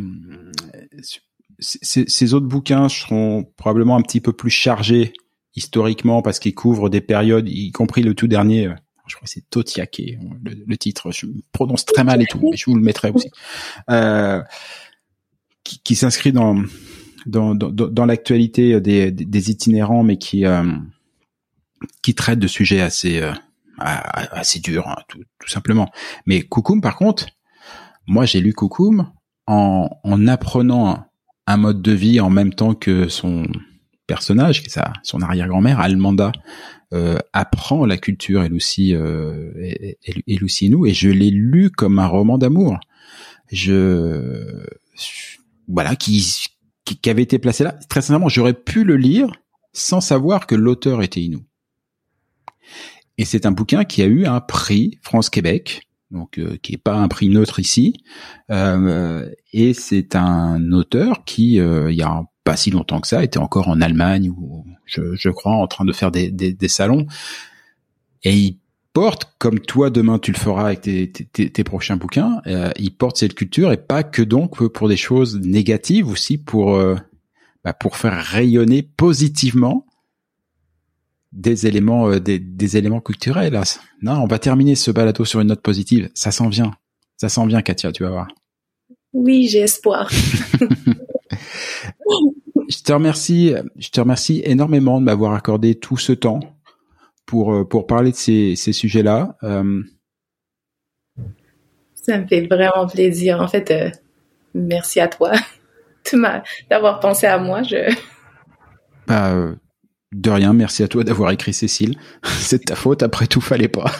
ces, autres bouquins seront probablement un petit peu plus chargés historiquement parce qu'ils couvrent des périodes, y compris le tout dernier. Euh, je crois que c'est Totiake, le, titre. Je prononce très mal et tout, mais je vous le mettrai aussi. Euh, qui, s'inscrit dans dans, dans, dans l'actualité des, des, itinérants, mais qui euh, qui traite de sujets assez euh, assez durs, hein, tout, tout, simplement. Mais Koukoum, par contre, moi j'ai lu Koukoum en, en apprenant un mode de vie en même temps que son personnage, qui sa, son arrière-grand-mère, Almanda, euh, apprend la culture elle aussi, euh, et, nous, et je l'ai lu comme un roman d'amour. Je, voilà, qui, qui, avait été placé là. Très sincèrement, j'aurais pu le lire sans savoir que l'auteur était Inou. Et c'est un bouquin qui a eu un prix France-Québec donc euh, qui est pas un prix neutre ici. Euh, et c'est un auteur qui, euh, il y a pas si longtemps que ça, était encore en Allemagne ou je, je crois en train de faire des, salons. Et il porte, comme toi demain tu le feras avec tes, tes, prochains bouquins, il porte cette culture et pas que donc pour des choses négatives, aussi pour bah, pour faire rayonner positivement des éléments, euh, des, des, éléments culturels. Non, on va terminer ce balado sur une note positive. Ça s'en vient. Ça s'en vient, Katia, tu vas voir. Oui, j'ai espoir. je te remercie, je te remercie énormément de m'avoir accordé tout ce temps pour euh, pour parler de ces, ces sujets-là. Euh... Ça me fait vraiment plaisir. En fait, euh, merci à toi d'avoir pensé à moi. Je... Bah, de rien, merci à toi d'avoir écrit Cécile. C'est ta faute, après tout, fallait pas.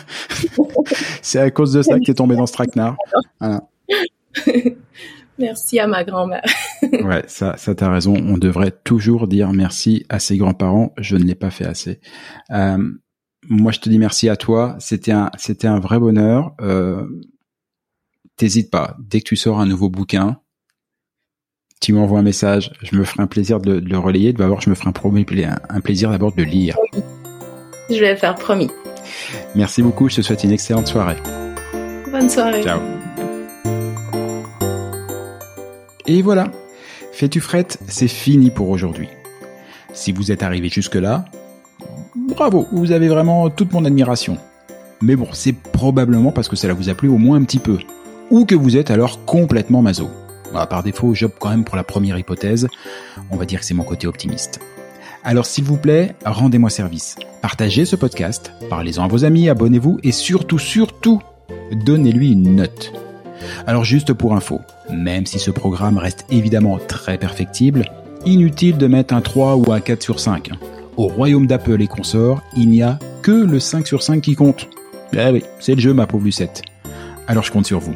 c'est à cause de ça que t'es tombé dans ce traquenard. merci à ma grand-mère. ouais, ça, ça t'as raison. On devrait toujours dire merci à ses grands-parents. Je ne l'ai pas fait assez. Euh, moi, je te dis merci à toi. C'était un, c'était un vrai bonheur. Euh, T'hésites pas. Dès que tu sors un nouveau bouquin, tu m'envoies un message. Je me ferai un plaisir de, le relayer. D'abord, je me ferai un, un plaisir d'abord de le lire. Je vais le faire, promis. Merci beaucoup. Je te souhaite une excellente soirée. Bonne soirée. Ciao. Et voilà. Fais-tu frette, c'est fini pour aujourd'hui. Si vous êtes arrivé jusque-là, bravo, vous avez vraiment toute mon admiration. Mais bon, c'est probablement parce que cela vous a plu au moins un petit peu. Ou que vous êtes alors complètement maso. Bah, par défaut, j'opte quand même pour la première hypothèse. On va dire que c'est mon côté optimiste. Alors s'il vous plaît, rendez-moi service. Partagez ce podcast, parlez-en à vos amis, abonnez-vous et surtout, surtout, donnez-lui une note. Alors juste pour info, même si ce programme reste évidemment très perfectible, inutile de mettre un 3 ou un 4 sur 5. Au royaume d'Apple et consorts, il n'y a que le 5 sur 5 qui compte. Eh oui, c'est le jeu ma pauvre Lucette. Alors je compte sur vous.